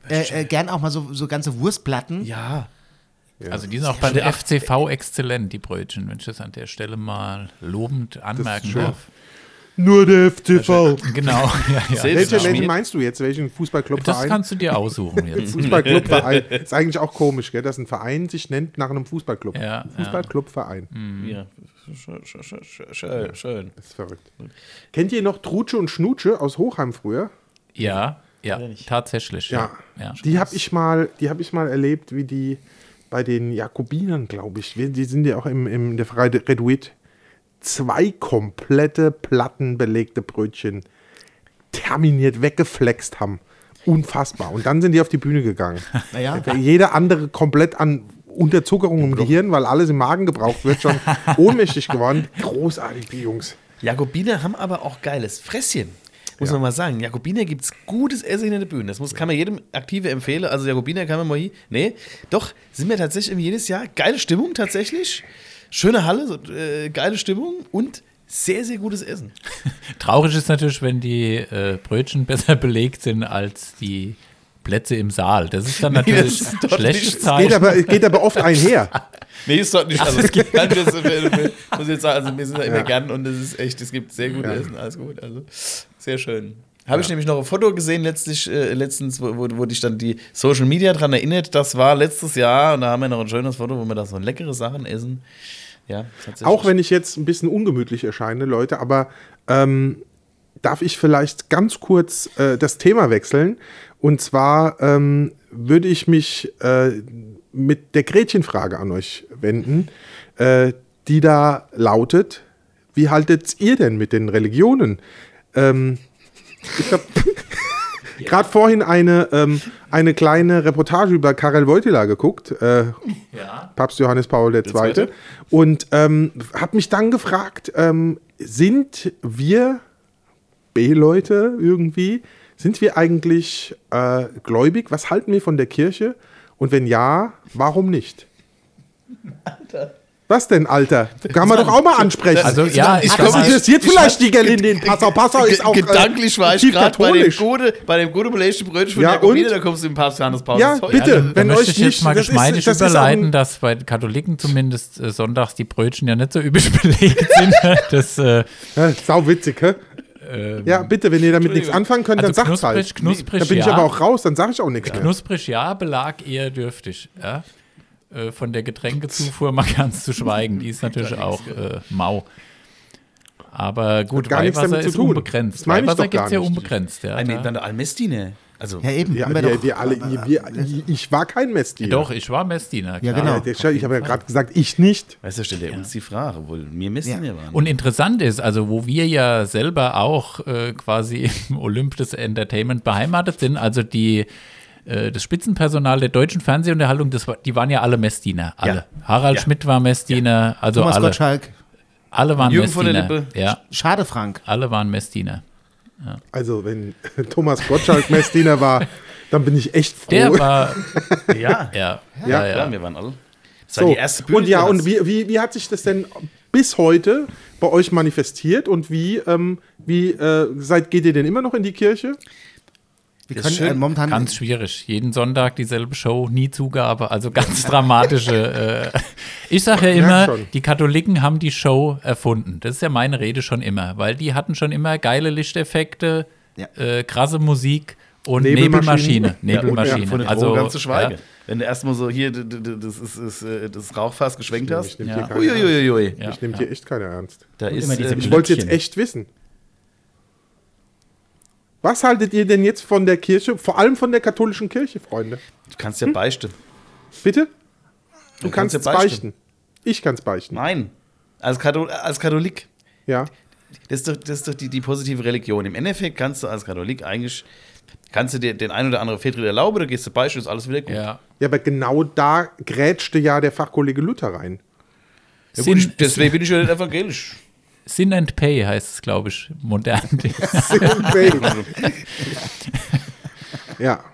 Äh, äh, gern auch mal so, so ganze Wurstplatten. Ja. Also die sind auch beim FCV exzellent, die Brötchen, wenn ich das an der Stelle mal lobend anmerken darf. Nur der FTV. Genau, ja, ja. Selbst- Welche, welchen meinst du jetzt? Welchen Das Fußballclubverein? kannst du dir aussuchen jetzt. Fußballclubverein. Ist eigentlich auch komisch, gell, dass ein Verein sich nennt nach einem Fußballclub. Ja, Fußballclubverein. ja. Schön, schön, schön, schön, schön. Das ist verrückt. Kennt ihr noch Trutsche und Schnutsche aus Hochheim früher? Ja, ja, Oder nicht? tatsächlich. Ja. ja. Die habe ich mal, die habe ich mal erlebt, wie die bei den Jakobinern, glaube ich. Die sind ja auch im, im in der Pfarrei Reduit. Zwei komplette Platten belegte Brötchen terminiert weggeflext haben. Unfassbar. Und dann sind die auf die Bühne gegangen. Naja. Jeder andere komplett an Unterzuckerung im Gehirn, weil alles im Magen gebraucht wird, schon ohnmächtig geworden. Großartig, die Jungs. Jakobiner haben aber auch geiles Fresschen. Muss Ja. man mal sagen. Jakobiner gibt es gutes Essen in der Bühne. Das muss, kann man jedem Aktive empfehlen. Also Jakobiner kann man mal hier. Nee, doch, sind wir tatsächlich jedes Jahr. Geile Stimmung tatsächlich. Schöne Halle, so, äh, geile Stimmung und sehr, sehr gutes Essen. Traurig ist natürlich, wenn die äh, Brötchen besser belegt sind als die Plätze im Saal. Das ist dann Nee, natürlich das ist ein doch schlechtes nicht- Geht aber, geht aber oft einher. Nee, ist doch nicht. Also, es gibt halt, das, muss ich jetzt sagen, also wir sind da immer gern und es ist echt, es gibt sehr gutes Essen, alles gut. Also sehr schön. Habe ich nämlich noch ein Foto gesehen letztlich, äh, letztens, wo, wo, wo dich dann die Social Media dran erinnert. Das war letztes Jahr und da haben wir noch ein schönes Foto, wo wir da so leckere Sachen essen. Ja. Auch wenn ich jetzt ein bisschen ungemütlich erscheine, Leute, aber ähm, darf ich vielleicht ganz kurz äh, das Thema wechseln? Und zwar ähm, würde ich mich äh, mit der Gretchenfrage an euch wenden, äh, die da lautet: Wie haltet ihr denn mit den Religionen? Ähm, ich habe gerade vorhin eine, ähm, eine kleine Reportage über Karel Wojtyla geguckt. Äh, Ja. Papst Johannes Paul II. Zweite. Und ähm, habe mich dann gefragt, ähm, sind wir B-Leute irgendwie, sind wir eigentlich äh, gläubig? Was halten wir von der Kirche? Und wenn ja, warum nicht? Was denn, Alter? Kann man doch auch mal ansprechen. Also, ja, ich mal, interessiert vielleicht die Gelindin. Passau, Passau ist auch äh, Gedanklich war ich gerade bei dem katholisch. gute, bei dem gute belegten Brötchen von Ja, Jakobiner, und? da kommst du im Papst Johannes Paul Ja, bitte. Also, Wenn möchte euch ich jetzt nicht- mal geschmeidig überleiten, dass bei Katholiken zumindest äh, sonntags die Brötchen ja nicht so üblich belegt sind. Das, äh, Ja, sau witzig, hä? Ja, bitte, wenn ihr damit nichts anfangen könnt, also dann sagt's knusprig, halt. knusprig, Da bin ich ja. aber auch raus, dann sage ich auch nichts mehr. Knusprig ja, Belag eher dürftig. Ja? Äh, von der Getränkezufuhr mal ganz zu schweigen. Die ist natürlich auch äh, mau. Aber gut, Weihwasser ist unbegrenzt. Das Weihwasser gibt es ja unbegrenzt. Ja, Ein da- dann Almestine. Also, Ja, eben. Ja, wir wir, doch. wir alle, wir, ich war kein Messdiener. Doch, ich war Messdiener. Ja, klar. genau. Ja, der, ich habe ja gerade gesagt, ich nicht. weißt du, stellt er uns die Frage, wohl mir Messdiener waren. Und interessant ist, also wo wir ja selber auch äh, quasi im Olymp des Entertainment beheimatet sind, also die äh, das Spitzenpersonal der deutschen Fernsehunterhaltung, das war, die waren ja alle Messdiener, alle. Harald Ja. Schmidt war Messdiener, also Thomas alle, Gottschalk. alle waren Jürgen von der Messdiener. Lippe. Ja, Schade, Frank. alle waren Messdiener. Also, wenn Thomas Gottschalk Messdiener war, dann bin ich echt froh. Der war, ja, ja, Ja, ja, ja, ja. wir waren alle. Das war so. die erste Bühne. und ja, und wie, wie, wie hat sich das denn bis heute bei euch manifestiert und wie, ähm, wie äh, seid, geht ihr denn immer noch in die Kirche? Wir Das können ist schön. äh, momentan. Ganz schwierig. Jeden Sonntag dieselbe Show, nie Zugabe, also ganz dramatische. Äh, ich sage ja immer, die Katholiken haben die Show erfunden. Das ist ja meine Rede schon immer, weil die hatten schon immer geile Lichteffekte, Ja. äh, krasse Musik und. Nebelmaschine. Nebelmaschine. Ja, von also, ganz zu schweigen. ja, Wenn du erstmal so hier das, ist, ist, äh, das Rauchfass geschwenkt Ich hast. nehme Ja. hier keinen ernst. Uiuiuiui. Ja. Ich nehme hier echt keiner ernst. Da ist, immer diese ähm, Ich wollte es jetzt echt wissen. Was haltet ihr denn jetzt von der Kirche, vor allem von der katholischen Kirche, Freunde? du kannst ja beichten. Bitte? Du, Du kannst kannst ja es beichten. beichten. Ich kann es beichten. Nein. Als, Kathol als Katholik. Ja. Das ist doch, das ist doch die, die positive Religion. Im Endeffekt kannst du als Katholik eigentlich, kannst du dir den ein oder anderen Fehltritt erlauben, da gehst du beichten, ist alles wieder gut. Ja. Ja, aber genau da grätschte ja der Fachkollege Luther rein. Ja, gut, ich, deswegen bin ich ja nicht evangelisch. Sin and Pay heißt es, glaube ich, modern. ja.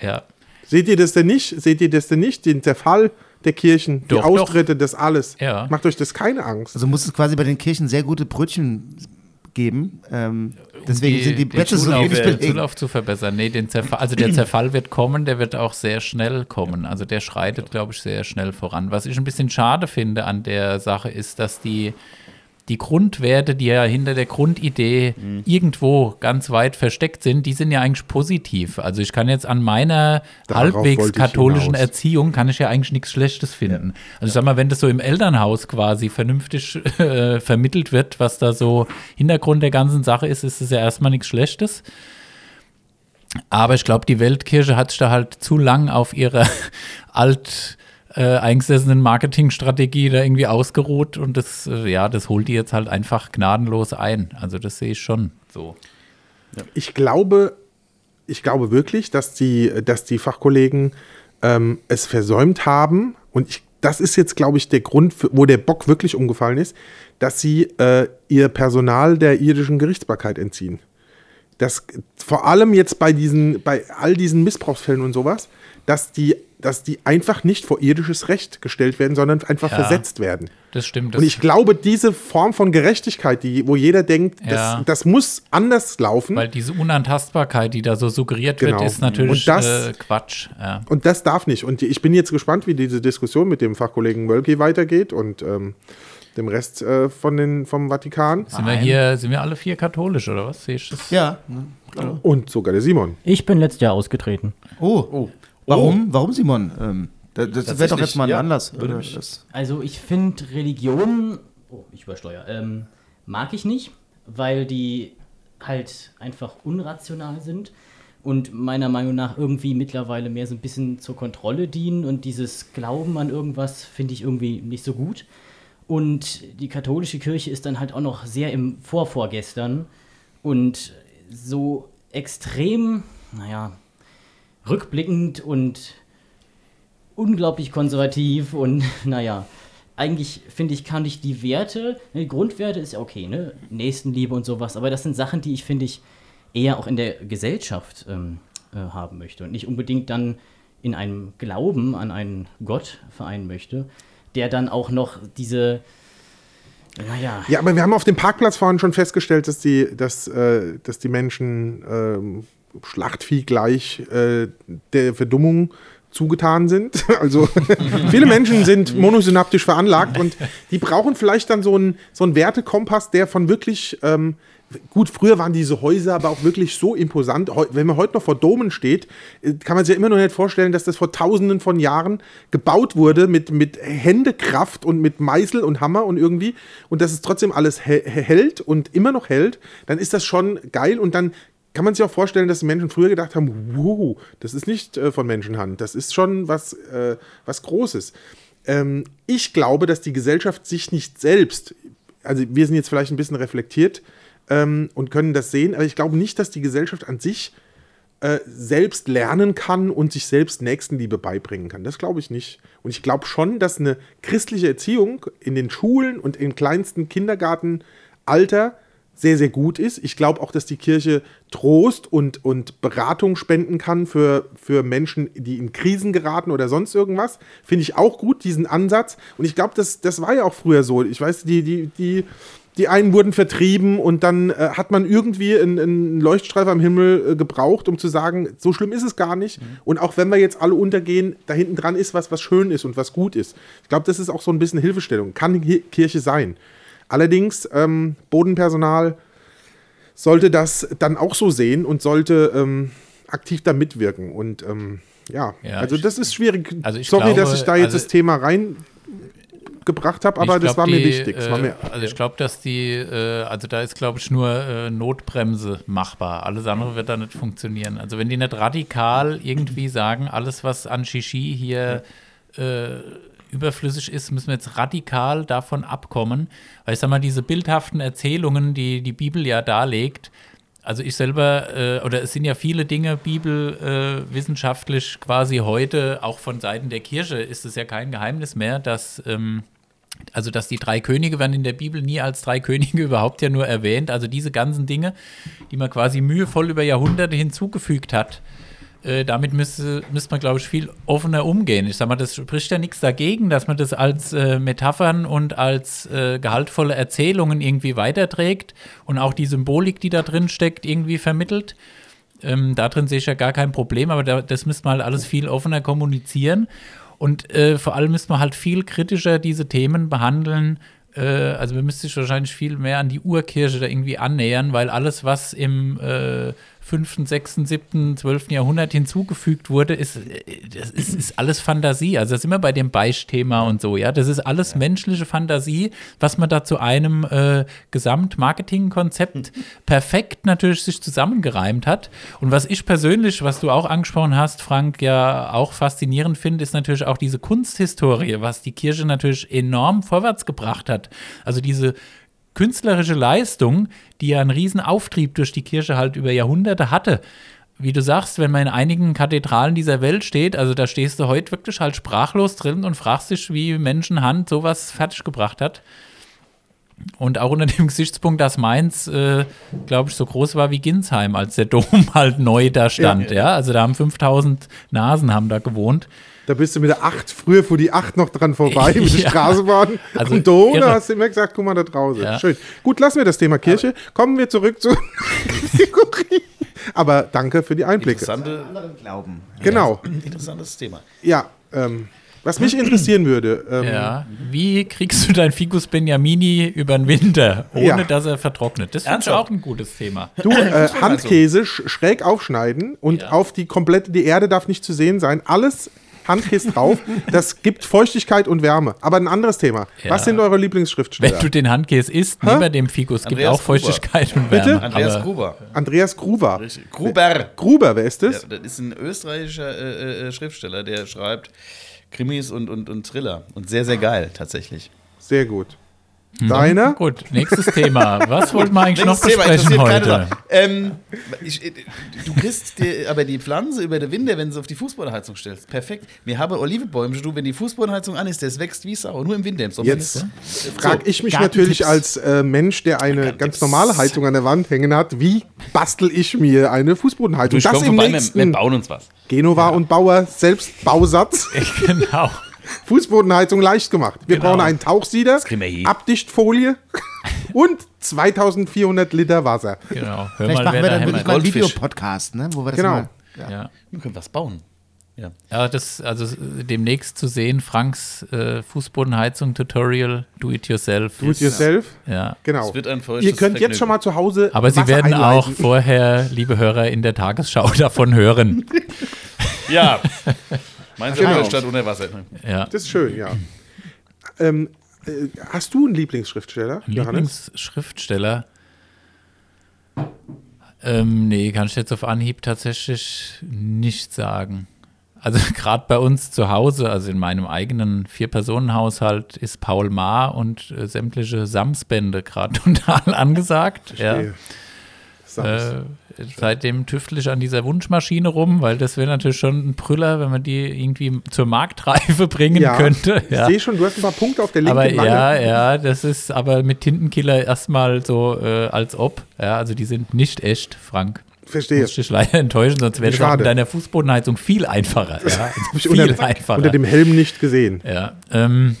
ja. Seht ihr das denn nicht? Seht ihr das denn nicht? Den Zerfall der Kirchen, Doch, die Austritte, das alles. Ja. Macht euch das keine Angst. Also muss es quasi bei den Kirchen sehr gute Brötchen geben. Ähm, deswegen sind die Plätze so Zulauf, wenig den. Zulauf zu verbessern. Nee, den Zerfall, also der Zerfall wird kommen, der wird auch sehr schnell kommen. Also der schreitet, glaube ich, sehr schnell voran. Was ich ein bisschen schade finde an der Sache ist, dass die, die Grundwerte, die ja hinter der Grundidee Mhm. irgendwo ganz weit versteckt sind, die sind ja eigentlich positiv. Also ich kann jetzt an meiner Darauf halbwegs katholischen. Erziehung kann ich ja eigentlich nichts Schlechtes finden. Also ich sag mal, wenn das so im Elternhaus quasi vernünftig äh, vermittelt wird, was da so Hintergrund der ganzen Sache ist, ist es ja erstmal nichts Schlechtes. Aber ich glaube, die Weltkirche hat sich da halt zu lang auf ihre alt äh, eingesessenen Marketingstrategie da irgendwie ausgeruht und das, äh, ja, das holt die jetzt halt einfach gnadenlos ein. Also das sehe ich schon so. Ich glaube, ich glaube wirklich, dass die, dass die Fachkollegen ähm, es versäumt haben, und ich, das ist jetzt, glaube ich, der Grund, wo der Bock wirklich umgefallen ist, dass sie äh, ihr Personal der irdischen Gerichtsbarkeit entziehen. Das vor allem jetzt bei diesen, bei all diesen Missbrauchsfällen und sowas, dass die, dass die einfach nicht vor irdisches Recht gestellt werden, sondern einfach Ja. versetzt werden. Das stimmt. Das Und ich glaube, diese Form von Gerechtigkeit, die, wo jeder denkt, Ja. das, das muss anders laufen. Weil diese Unantastbarkeit, die da so suggeriert Genau. wird, ist natürlich das- äh, Quatsch. Ja. Und das darf nicht. Und ich bin jetzt gespannt, wie diese Diskussion mit dem Fachkollegen Wölki weitergeht und ähm, dem Rest äh, von den, vom Vatikan. Sind wir hier, sind wir alle vier katholisch oder was? Sehe ich das? Ja. Und sogar der Simon. Ich bin letztes Jahr ausgetreten. Oh. Warum? Warum, Simon? Ähm, da- das wäre doch jetzt mal ein ja. Anlass. Würde oder? mich- Das, Also ich finde Religion, oh, ich übersteuere, ähm, mag ich nicht, weil die halt einfach unrational sind und meiner Meinung nach irgendwie mittlerweile mehr so ein bisschen zur Kontrolle dienen und dieses Glauben an irgendwas finde ich irgendwie nicht so gut. Und die katholische Kirche ist dann halt auch noch sehr im Vorvorgestern und so extrem, naja, rückblickend und unglaublich konservativ und naja, eigentlich finde ich, kann ich die Werte, ne, die Grundwerte ist ja okay, ne? Nächstenliebe und sowas, aber das sind Sachen, die ich finde ich eher auch in der Gesellschaft ähm, äh, haben möchte und nicht unbedingt dann in einem Glauben an einen Gott vereinen möchte, der dann auch noch diese, naja, Ja, aber wir haben auf dem Parkplatz vorhin schon festgestellt, dass die, dass, äh, dass die Menschen ähm, Schlachtvieh gleich äh, der Verdummung zugetan sind. Also viele Menschen sind monosynaptisch veranlagt und die brauchen vielleicht dann so einen, so einen Wertekompass, der von wirklich, ähm, gut, früher waren diese Häuser aber auch wirklich so imposant. Wenn man heute noch vor Domen steht, äh, kann man sich ja immer noch nicht vorstellen, dass das vor tausenden von Jahren gebaut wurde mit, mit Händekraft und mit Meißel und Hammer und irgendwie und dass es trotzdem alles hä- hält und immer noch hält, dann ist das schon geil und dann kann man sich auch vorstellen, dass die Menschen früher gedacht haben, wow, das ist nicht äh, von Menschenhand, das ist schon was, äh, was Großes. Ähm, ich glaube, dass die Gesellschaft sich nicht selbst, also wir sind jetzt vielleicht ein bisschen reflektiert ähm, und können das sehen, aber ich glaube nicht, dass die Gesellschaft an sich äh, selbst lernen kann und sich selbst Nächstenliebe beibringen kann. Das glaube ich nicht. Und ich glaube schon, dass eine christliche Erziehung in den Schulen und im kleinsten Kindergartenalter sehr, sehr gut ist. Ich glaube auch, dass die Kirche Trost und, und Beratung spenden kann für, für Menschen, die in Krisen geraten oder sonst irgendwas. Finde ich auch gut, diesen Ansatz. Und ich glaube, das, das war ja auch früher so. Ich weiß, die, die, die, die einen wurden vertrieben und dann äh, hat man irgendwie einen, einen Leuchtstreifen am Himmel äh, gebraucht, um zu sagen, so schlimm ist es gar nicht. Und auch wenn wir jetzt alle untergehen, da hinten dran ist was, was schön ist und was gut ist. Ich glaube, das ist auch so ein bisschen Hilfestellung. Kann Kirche sein. Allerdings, ähm, Bodenpersonal sollte das dann auch so sehen und sollte ähm, aktiv da mitwirken. Und ähm, Ja, Ja, also das ist schwierig. Also ich Sorry, dass glaube, ich da jetzt also- das Thema reingebracht habe, aber Ich das glaub, war mir die, wichtig. Das war äh, mir, also ich glaube, dass die, äh, also da ist, glaube ich, nur äh, Notbremse machbar. Alles andere wird da nicht funktionieren. Also wenn die nicht radikal irgendwie sagen, alles, was an Shishi hier äh, überflüssig ist, müssen wir jetzt radikal davon abkommen. Weil ich sag mal, diese bildhaften Erzählungen, die die Bibel ja darlegt, also ich selber, äh, oder es sind ja viele Dinge bibelwissenschaftlich äh, quasi heute, auch von Seiten der Kirche, ist es ja kein Geheimnis mehr, dass ähm, also dass die drei Könige werden in der Bibel nie als drei Könige überhaupt ja nur erwähnt. Also diese ganzen Dinge, die man quasi mühevoll über Jahrhunderte hinzugefügt hat, äh, damit müsste, müsste man, glaube ich, viel offener umgehen. Ich sage mal, das spricht ja nichts dagegen, dass man das als äh, Metaphern und als äh, gehaltvolle Erzählungen irgendwie weiterträgt und auch die Symbolik, die da drin steckt, irgendwie vermittelt. Ähm, da drin sehe ich ja gar kein Problem, aber da, das müsste man halt alles viel offener kommunizieren. Und äh, vor allem müsste man halt viel kritischer diese Themen behandeln. Äh, also man müsste sich wahrscheinlich viel mehr an die Urkirche da irgendwie annähern, weil alles, was im äh, 5., 6., 7., 12. Jahrhundert hinzugefügt wurde, ist, äh, das ist, ist alles Fantasie. Also das ist immer bei dem Beisch-Thema und so, ja. Das ist alles menschliche Fantasie, was man da zu einem äh, Gesamtmarketingkonzept perfekt natürlich sich zusammengereimt hat. Und was ich persönlich, was du auch angesprochen hast, Frank, ja auch faszinierend finde, ist natürlich auch diese Kunsthistorie, was die Kirche natürlich enorm vorwärts gebracht hat. Also diese künstlerische Leistung, die ja einen riesen Auftrieb durch die Kirche halt über Jahrhunderte hatte. Wie du sagst, wenn man in einigen Kathedralen dieser Welt steht, also da stehst du heute wirklich halt sprachlos drin und fragst dich, wie Menschenhand sowas fertiggebracht hat. Und auch unter dem Gesichtspunkt, dass Mainz, äh, glaube ich, so groß war wie Ginsheim, als der Dom halt neu da stand. Ja, also da haben 5000 Nasen haben da gewohnt. Da bist du mit der 8, früher fuhr die 8 noch dran vorbei, mit der Ja. Straßenbahn. Also und da irre. hast du immer gesagt, guck mal da draußen. Ja. Schön. Gut, lassen wir das Thema Kirche. Kommen wir zurück zur Kategorie. Aber danke für die Einblicke. Interessante, Glauben. Genau. interessantes Thema. Ja, ähm, was mich interessieren würde, ähm, Ja. Wie kriegst du dein Ficus Beniamini über den Winter, ohne Ja. dass er vertrocknet? Das Ernsthaft? auch ein gutes Thema. du äh, Handkäse sch schräg aufschneiden und Ja. auf die komplette, die Erde darf nicht zu sehen sein. Alles Handkäse drauf. Das gibt Feuchtigkeit und Wärme. Aber ein anderes Thema. Ja. Was sind eure Wenn Lieblingsschriftsteller? du den Handkäse isst, neben dem Ficus gibt Andreas auch Feuchtigkeit und Bitte? Wärme. Andreas aber, Gruber. Andreas Gruber. Richtig. Gruber. Gruber, wer ist Ja, das? das ist ein österreichischer äh, äh, Schriftsteller, der schreibt Krimis und, und, und Thriller. Und sehr, sehr geil, tatsächlich. Sehr gut. Deiner? Gut, nächstes Thema. Was wollten wir eigentlich noch Thema, besprechen keine heute? Ähm, ich, äh, du kriegst dir aber die Pflanze über den Winter, wenn du sie auf die Fußbodenheizung stellst. Perfekt. Wir haben Olivebäume, du, wenn die Fußbodenheizung an ist, das wächst wie Sau. Nur im Winter, im Sommer Jetzt nicht. frage ich mich natürlich als äh, Mensch, der eine ganz normale Heizung an der Wand hängen hat, wie bastel ich mir eine Fußbodenheizung? Du Das im vorbei, wir, wir nächsten bauen uns was. Genova und Bauer Selbstbausatz. genau. Fußbodenheizung leicht gemacht. Wir Genau. brauchen einen Tauchsieder. Abdichtfolie und 2400 Liter Wasser. genau. Hör Vielleicht mal, machen wer wir da dann wirklich mal einen. Videopodcast, ne? Wo wir das Genau. mal Ja. Wir können was bauen. Ja. Ja, das, also demnächst zu sehen, Franks äh, Fußbodenheizung-Tutorial, do it yourself. Do it yourself. Ja. Genau. Es wird ein Ihr könnt jetzt schon mal zu Hause. Aber Sie Wasser werden auch einleiten. vorher, liebe Hörer, in der Tagesschau davon hören. Ja. Mainz Genau. genau. Stadt unter Wasser. Ja. Das ist schön, ja. Ähm, äh, hast du einen Lieblingsschriftsteller, Johannes? Lieblingsschriftsteller? Ähm, nee, kann ich jetzt auf Anhieb tatsächlich nicht sagen. Also gerade bei uns zu Hause, also in meinem eigenen Vier-Personen-Haushalt, ist Paul Maar und äh, sämtliche Sams-Bände gerade total angesagt. Ja. Äh, seitdem tüftel ich an dieser Wunschmaschine rum, weil das wäre natürlich schon ein Brüller, wenn man die irgendwie zur Marktreife bringen ja, könnte. ich Ja. sehe schon, du hast ein paar Punkte auf der linken Aber Wange. ja, ja, das ist aber mit Tintenkiller erstmal so äh, als ob. Ja, also die sind nicht echt, Frank. Verstehe. Muss ich dich leider enttäuschen, sonst wäre auch Schade. mit deiner Fußbodenheizung viel einfacher. Ja, ich viel unter, einfacher. unter dem Helm nicht gesehen. Ja, ähm,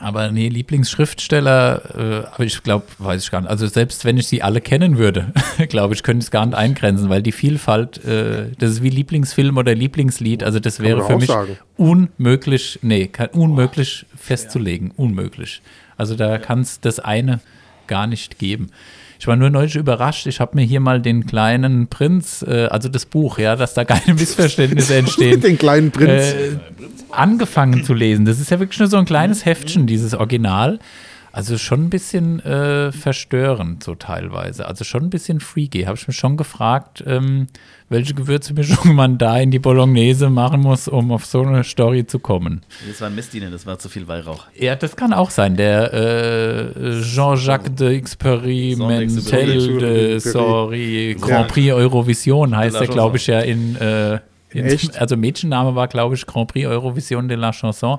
aber nee, Lieblingsschriftsteller, äh, aber ich glaube, weiß ich gar nicht. Also selbst wenn ich sie alle kennen würde, glaube ich, könnte ich es gar nicht eingrenzen, weil die Vielfalt, äh, das ist wie Lieblingsfilm oder Lieblingslied, also das wäre für mich sagen. unmöglich, nee, kann, unmöglich festzulegen, unmöglich. Also da kann es das eine gar nicht geben. Ich war nur neulich überrascht. Ich habe mir hier mal den kleinen Prinz, äh, also das Buch, ja, dass da keine Missverständnisse entstehen, Den kleinen Prinz. äh, angefangen zu lesen. Das ist ja wirklich nur so ein kleines Heftchen, dieses Original. Also schon ein bisschen äh, verstörend, so teilweise. Also schon ein bisschen freaky. Habe ich mich schon gefragt, ähm, welche Gewürzmischung man da in die Bolognese machen muss, um auf so eine Story zu kommen. Das war ein Messdiener, das war zu viel Weihrauch. Ja, das kann auch sein. Der äh, Jean-Jacques de Experimentel de Sorry Grand Prix Eurovision heißt der, glaube ich, ja in, äh, in Echt? Also Mädchenname war, glaube ich, Grand Prix Eurovision de la Chanson.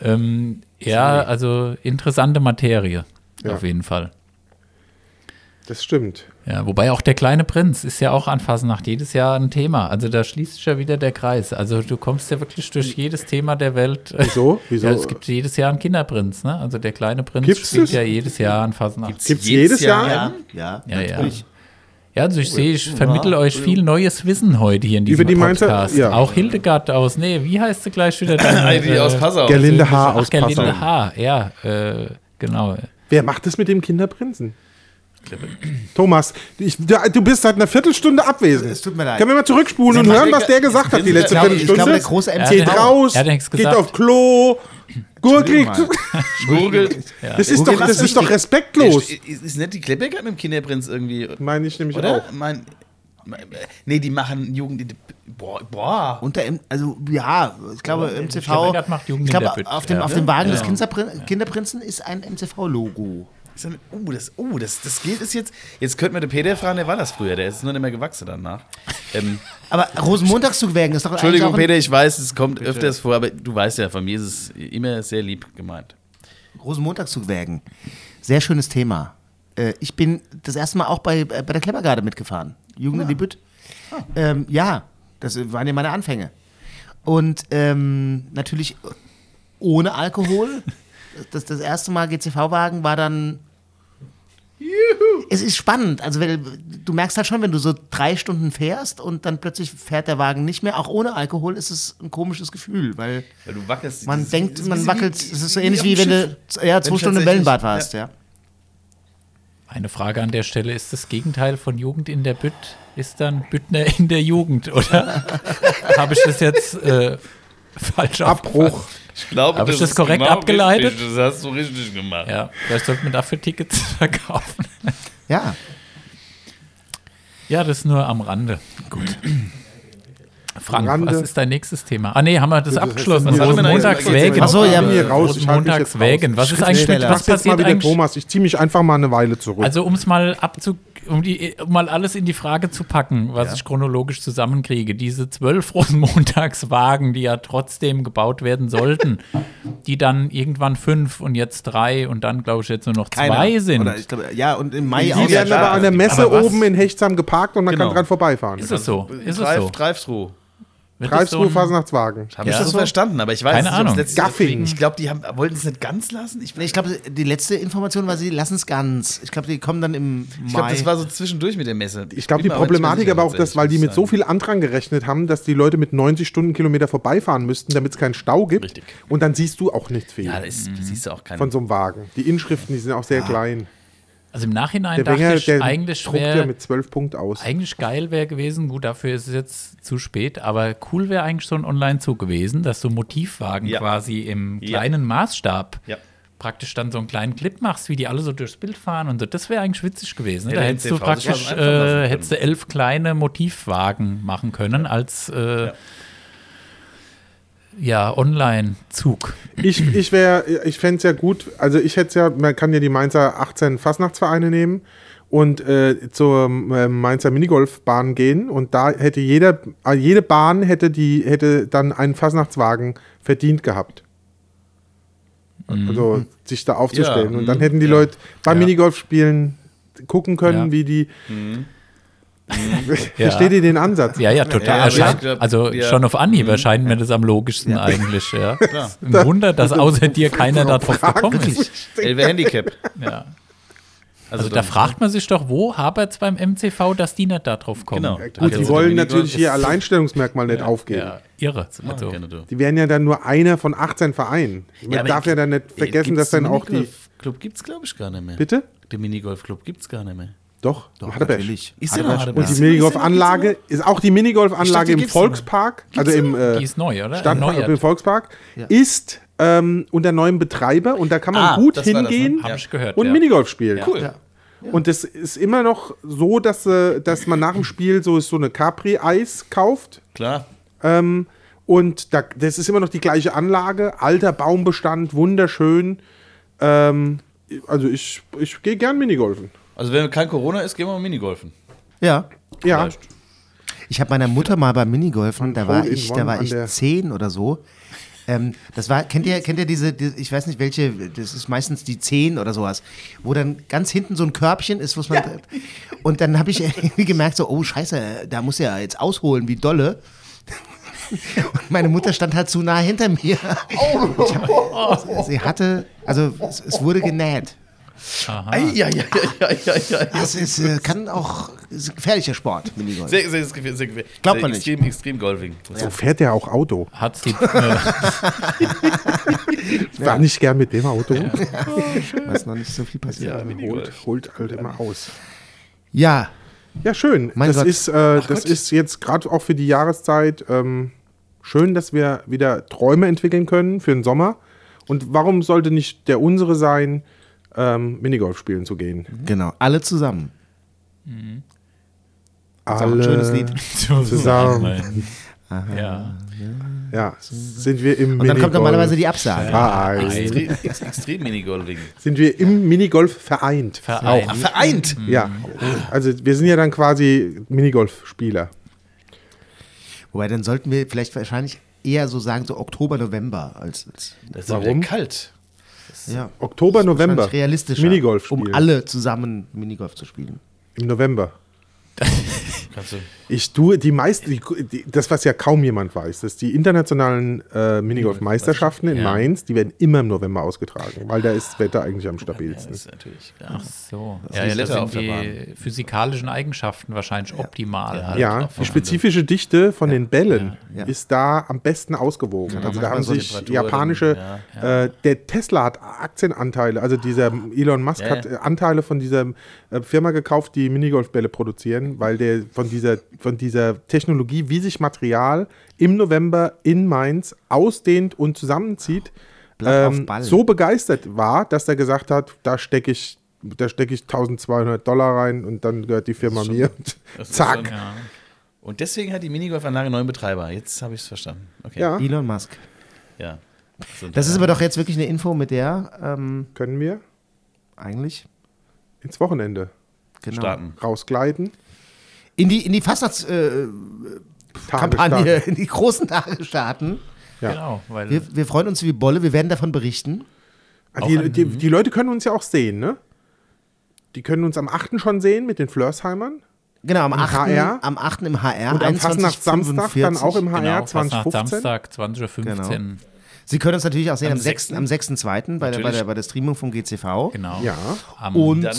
Ähm, ja, also interessante Materie, Ja. auf jeden Fall. Das stimmt. Ja, wobei auch der kleine Prinz ist ja auch an Fasnacht jedes Jahr ein Thema. Also da schließt sich ja wieder der Kreis. Also du kommst ja wirklich durch jedes Thema der Welt. Wieso? Wieso? Ja, es gibt jedes Jahr einen Kinderprinz, ne? Also der kleine Prinz Gibt's spielt das? ja jedes Jahr an Fasnacht. Gibt's jedes Jahr? Ja, ja, Ja, ja. natürlich. Ja, also ich sehe, ich vermittle euch viel neues Wissen heute hier in diesem Über die Mainzer- Podcast. ja. Auch Hildegard aus, nee, wie heißt sie gleich wieder? Deine, Die aus Passau. Gerlinde Ach, aus Gerlinde Passau. Haar, ja, äh, genau. Wer macht das mit dem Kinderprinzen? Thomas, ich, du bist seit einer Viertelstunde abwesend. Es tut mir leid. Können wir mal zurückspulen und hören, was der gesagt hat die letzte Ich glaube, ich Viertelstunde? glaube, der große hat geht raus, er hat nichts geht gesagt. auf Klo, gurgelt. Gurgelt. Das ist doch, das ist doch respektlos. Ist, ist nicht die Kleppecker mit dem Kinderprinz irgendwie, Meine ich nämlich oder? auch. Mein, nee, die machen Jugend. Boah, boah. M- also ja, ich glaube, MCV. Macht Jugend Ich glaube, auf dem, Ja. auf dem Wagen des Ja. Kinderprin Kinderprinzen ist ein MCV-Logo. Ist dann- Oh, das, oh das, das gilt es jetzt. Jetzt könnten wir den Peter fragen, der war das früher. Der ist nur nicht mehr gewachsen danach. Ähm, Aber Rosenmontagszugwägen ist doch Entschuldigung, Peter, ich weiß, es kommt öfters vor, aber du weißt ja, von mir ist es immer sehr lieb gemeint. ein Rosenmontagszugwägen. Sehr schönes Thema. Äh, ich bin das erste Mal auch bei, äh, bei der Kleppergarde mitgefahren. Jugend in die Bütt. Ähm, ja, das waren ja meine Anfänge. Und ähm, natürlich ohne Alkohol. Das, das erste Mal GCV-Wagen war dann. Es ist spannend. Also, wenn, du merkst halt schon, wenn du so drei Stunden fährst und dann plötzlich fährt der Wagen nicht mehr. Auch ohne Alkohol ist es ein komisches Gefühl, weil Weil du wackelst. man denkt, man wackelt. bisschen Es ist so wie ähnlich wie dem wenn Schiff. du ja, zwei Stunden im Wellenbad warst, ja. Eine Frage an der Stelle: Ist das Gegenteil von Jugend in der Bütt? Ist dann Büttner in der Jugend, oder? Habe ich das jetzt äh, falsch Abbruch. aufgefasst? Ich glaube, Habe ich das ist korrekt genau abgeleitet? Richtig. Das hast du richtig gemacht. Ja, vielleicht sollten wir dafür Tickets verkaufen. Ja, Ja, das nur am Rande. Gut. Frank, Rande. was ist dein nächstes Thema? Ah, nee, haben wir das, Das- abgeschlossen. das- das- Rosenmontagswägen. Ach so, ja. Hier raus, Rosenmontagswägen. raus. Was ist eigentlich mit, was mal passiert wieder eigentlich? Thomas. Ich ziehe mich einfach mal eine Weile zurück. Also, um es mal abzu, um, die, um mal alles in die Frage zu packen, was ich chronologisch zusammenkriege. Diese zwölf Rosenmontagswagen, die ja trotzdem gebaut werden sollten, die dann irgendwann fünf und jetzt drei und dann, glaube ich, jetzt nur noch keiner. zwei sind. Oder ich glaube, ja, und im Mai die auch. werden aber an der Messe oben in Hechtsam geparkt und man Genau. kann dran vorbeifahren. ist es so? Ist es Drive, so? Drive-Thru. Greifsruhe, so Fasnachtswagen. Habe Ja. ich das so verstanden, aber ich weiß Keine nicht, ob es Ahnung. letztes Gaffing. Ich glaube, die haben, wollten es nicht ganz lassen. Ich, Ich glaube, die letzte Information war, sie lassen es ganz. Ich glaube, die kommen dann im ich glaube, Mai. das war so zwischendurch mit der Messe. Ich glaube, die Problematik aber auch, dass, weil die mit so ich viel Andrang gerechnet haben, dass die Leute mit 90 Stundenkilometer vorbeifahren müssten, damit es keinen Stau gibt. Richtig. Und dann siehst du auch nichts viel. Ja, da ist, siehst du auch keinen. von so einem Wagen. Die Inschriften, die sind auch sehr klein. Also im Nachhinein Der dachte Wenger, ich, der eigentlich druckt ja wäre mit 12 Punkt aus. eigentlich geil wäre gewesen, gut, dafür ist es jetzt zu spät, aber cool wäre eigentlich so ein Online-Zug gewesen, dass du Motivwagen Ja. quasi im Ja. kleinen Maßstab Ja. praktisch dann so einen kleinen Clip machst, wie die alle so durchs Bild fahren und so. Das wäre eigentlich witzig gewesen. Ne? Ja, Da der hättest du praktisch äh, hättest du elf kleine Motivwagen machen können als äh, ja. Online-Zug. Ich, ich, ich fände es ja gut, also ich hätte ja, man kann ja die Mainzer 18 Fastnachtsvereine nehmen und äh, zur äh, Mainzer Minigolfbahn gehen und da hätte jeder, äh, jede Bahn hätte die, hätte dann einen Fastnachtswagen verdient gehabt. Also sich da aufzustellen. Ja, und dann mhm, hätten die ja. Leute beim Ja. Minigolfspielen gucken können, wie die. Ja. Versteht ihr den Ansatz? Ja, ja, total. Ja, ich glaub, also ja. schon auf Anhieb erscheint mir das am logischsten eigentlich. Ja. Ein Wunder, dass außer dir keiner darauf gekommen ist. Elbe Handicap. Ja. Also, da dann- fragt man sich doch, wo hapert es beim MCV, dass die nicht darauf kommen? Genau. Gut, Also die wollen natürlich ihr Alleinstellungsmerkmal nicht aufgeben. Ja, irre. Also, gerne, du. Die wären ja dann nur einer von 18 Vereinen. Man darf ja dann nicht vergessen, dass dann auch die. Club gibt es, glaube ich, gar nicht mehr. Bitte? Den Minigolf-Club gibt es gar nicht mehr. Doch, Doch, Hadebesch. natürlich. Ist noch Hadebesch? Und die. Minigolfanlage ist auch die Minigolfanlage im gibt's Volkspark, also im äh, Die ist neu, oder? Stadtpark, Erneuert. im Volkspark, Ja. ist ähm, unter neuem Betreiber und da kann man Ah, gut das war das, ne? hingehen Hab ich gehört. und ja. Minigolf spielen. Cool. Ja. Und es ist immer noch so, dass, äh, dass man nach dem Spiel so, so eine Capri-Eis kauft. Klar. Ähm, und da, das ist immer noch die gleiche Anlage, alter Baumbestand, wunderschön. Ähm, also ich, ich gehe gern Minigolfen. Also wenn kein Corona ist, gehen wir mal Minigolfen. Ja. Ja, Vielleicht. Ich habe meiner Mutter mal beim Minigolfen, da war ich, da war ich zehn oder so. Ähm, das war, kennt ihr, kennt ihr diese, die, ich weiß nicht welche, das ist meistens die zehn oder sowas, wo dann ganz hinten so ein Körbchen ist, was man. Und dann habe ich irgendwie gemerkt, so, oh Scheiße, da muss ja jetzt ausholen, wie dolle. Und meine Mutter stand halt zu nah hinter mir. Ich hab, sie hatte, also es, es wurde genäht. Ja, ja, ja, ja, ja, ja. Das ist, äh, kann auch ist ein gefährlicher Sport, Minigolf. Sehr, sehr, sehr, sehr, sehr, Glaubt sehr man nicht. extrem, extrem Golfing. so fährt er auch Auto. Hat äh, Ich war nicht gern mit dem Auto. weiß noch nicht so viel passiert. Ja. Holt, holt halt immer aus. Ja, Ja, schön. Mein das Gott. ist, äh, das ist jetzt gerade auch für die Jahreszeit ähm, schön, dass wir wieder Träume entwickeln können für den Sommer. Und warum sollte nicht der unsere sein, ähm, Minigolf spielen zu gehen? genau. Alle zusammen. Alle auch ein schönes Lied. zusammen. ja. Ja, sind wir im Und dann kommt Minigolf- normalerweise die Absage. Vereint. Extrem, ex, extrem Minigolfing. Sind wir im Minigolf vereint? Verein. Ach, vereint! Ja. Also wir sind ja dann quasi Minigolf-Spieler. Wobei, dann sollten wir vielleicht wahrscheinlich eher so sagen, so Oktober, November als. als Das ist Warum? Warum? Ja. Oktober, November. Wahrscheinlich realistischer. Minigolf Um spielen. alle zusammen Minigolf zu spielen. Im November. Kannst du. Ich tue die meisten, die, die, das was ja kaum jemand weiß, dass die internationalen äh, Minigolf-Meisterschaften in Ja. Mainz, die werden immer im November ausgetragen, weil da ist das Wetter eigentlich am Das stabilsten. ist natürlich klar. Ach so. ist Ja, die ja, das sind die physikalischen Eigenschaften wahrscheinlich optimal. halt. Ja, die spezifische Dichte von den Bällen Ja. ist da am besten ausgewogen. also da haben so sich japanische, Äh, der Tesla hat Aktienanteile, also dieser Elon Musk Ja, hat ja. Anteile von dieser äh, Firma gekauft, die Minigolfbälle produzieren, weil der von dieser, von dieser Technologie, wie sich Material im November in Mainz ausdehnt und zusammenzieht, ähm, so begeistert war, dass er gesagt hat, da stecke ich, da stecke ich 1200 Dollar rein und dann gehört die Firma mir. Und Das ist zack. schon- Ja. Und deswegen hat die Minigolfanlage neuen Betreiber. Jetzt habe ich es verstanden. Okay. Ja, Elon Musk. ja. Das ist aber doch jetzt wirklich eine Info, mit der ähm, können wir eigentlich ins Wochenende genau, starten. rausgleiten. in die, in die Fastnachtskampagne, starten. in die großen Tage starten. Ja. Genau, weil Wir, wir freuen uns wie Bolle, wir werden davon berichten. Ah, Die, die, die Leute können uns ja auch sehen, ne? Die können uns am 8. schon sehen mit den Flörsheimern. Genau, am Im 8. HR. Am 8. im HR. Und am Fastnachtssamstag dann auch im HR genau, fast nach 2015. Samstag 20.15 Uhr. Sie können uns natürlich auch sehen am, Am 6. 6.. am 6.2. Bei der, bei, der, bei der Streamung vom GCV. Genau. Ja. Am Und Dann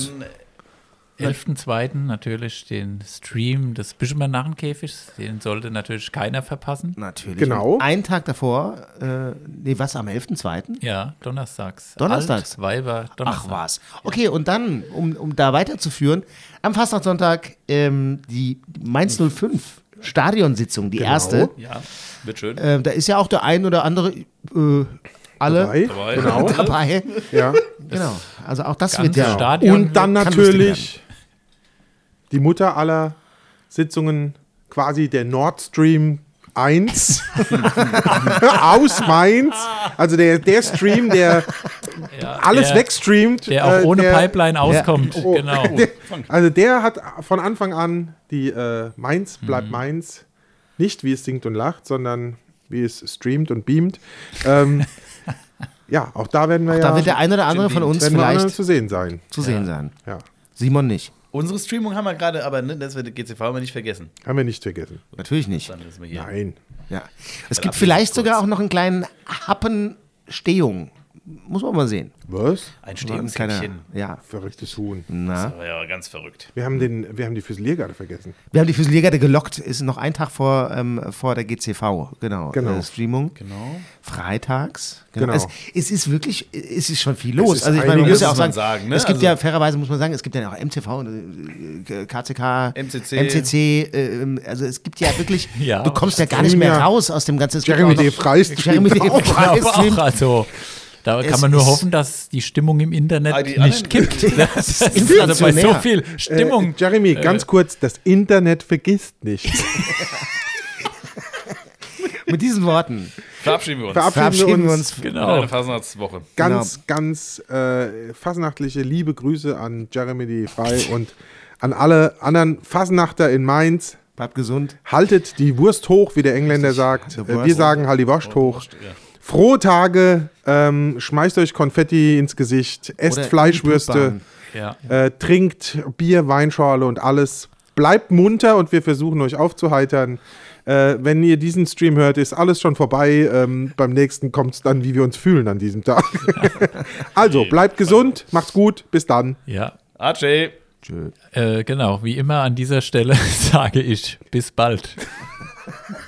11.2. natürlich den Stream des Bischmer Narrenkäfigs. Den sollte natürlich keiner verpassen. natürlich. Genau. Und einen Tag davor, äh, nee, was, am 11.2.? Ja, donnerstags. Donnerstags? Alt, Weiber, Ach Donnerstag. was. Okay, und dann, um, um da weiterzuführen, am Fastnachtssonntag ähm, die Mainz 05 Stadionsitzung, die Genau. erste. Ja, wird schön. Ähm, da ist ja auch der ein oder andere, äh, alle Dabei. Dabei. Genau. dabei. Ja. Genau. Also auch das wird ja. Stadion Und dann natürlich die Mutter aller Sitzungen, quasi der Nord Stream 1 aus Mainz. Also der, der Stream, der Ja, alles der, wegstreamt. Der auch äh, ohne der- Pipeline auskommt. Oh, Genau. Der, also der hat von Anfang an die äh, Mainz bleibt Mainz nicht wie es singt und lacht, sondern wie es streamt und beamt. Ähm, ja, auch da werden wir ja Da wird der ein oder andere von uns vielleicht zu sehen sein. zu sehen sein. Ja, Simon nicht. Unsere Streamung haben wir gerade, aber ne, das wird GCV haben wir nicht vergessen. haben wir nicht vergessen. Natürlich nicht. Dann ist wir hier. Nein. Ja. Es Dann gibt vielleicht sogar auch noch einen kleinen Happen Stehung muss man mal sehen. Was? Ein Kleiner- Stehungskäppchen. Ja, Verrücktes Huhn. na. Das war ja ganz verrückt. Wir haben, den, wir haben die Füsiliergarde vergessen. Wir haben die Füsiliergarde gelockt, ist noch ein Tag vor, ähm, vor der GCV, genau. Genau. Äh, Streamung. Genau. Freitags. Genau. Es, es ist wirklich, es ist schon viel los. also ich meine, man muss ja auch sagen, sagen, ne? es gibt Also- ja, fairerweise muss man sagen, es gibt ja auch MTV, äh, KCK, MCC. MCC, äh, also es gibt ja wirklich, Ja. du kommst ja gar nicht mehr raus aus dem ganzen Jeremy D. Freist Jeremy D. Freist auch, also da Es kann man nur hoffen, dass die Stimmung im Internet Ah, die nicht kippt. Das ist also bei so viel Stimmung. Äh, Jeremy, ganz kurz, das Internet vergisst nichts. Mit diesen Worten Verabschieden wir uns. Verabschieden, verabschieden wir uns. genau. Eine Fasnachtswoche. Ganz, ganz äh, fasnachtliche liebe Grüße an Jeremy D. Frei und an alle anderen Fasnachter in Mainz. Bleibt gesund. Haltet die Wurst hoch, wie der Engländer sagt. Äh, Wir sagen halt die Wurst hoch. Ja. Frohe Tage, ähm, schmeißt euch Konfetti ins Gesicht, esst Oder Fleischwürste, Ja. äh, trinkt Bier, Weinschorle und alles. Bleibt munter und wir versuchen euch aufzuheitern. Äh, wenn ihr diesen Stream hört, ist alles schon vorbei. Ähm, beim nächsten kommt es dann, wie wir uns fühlen an diesem Tag. also, bleibt gesund, macht's gut, bis dann. ja. Archie. Äh, genau, wie immer an dieser Stelle sage ich bis bald.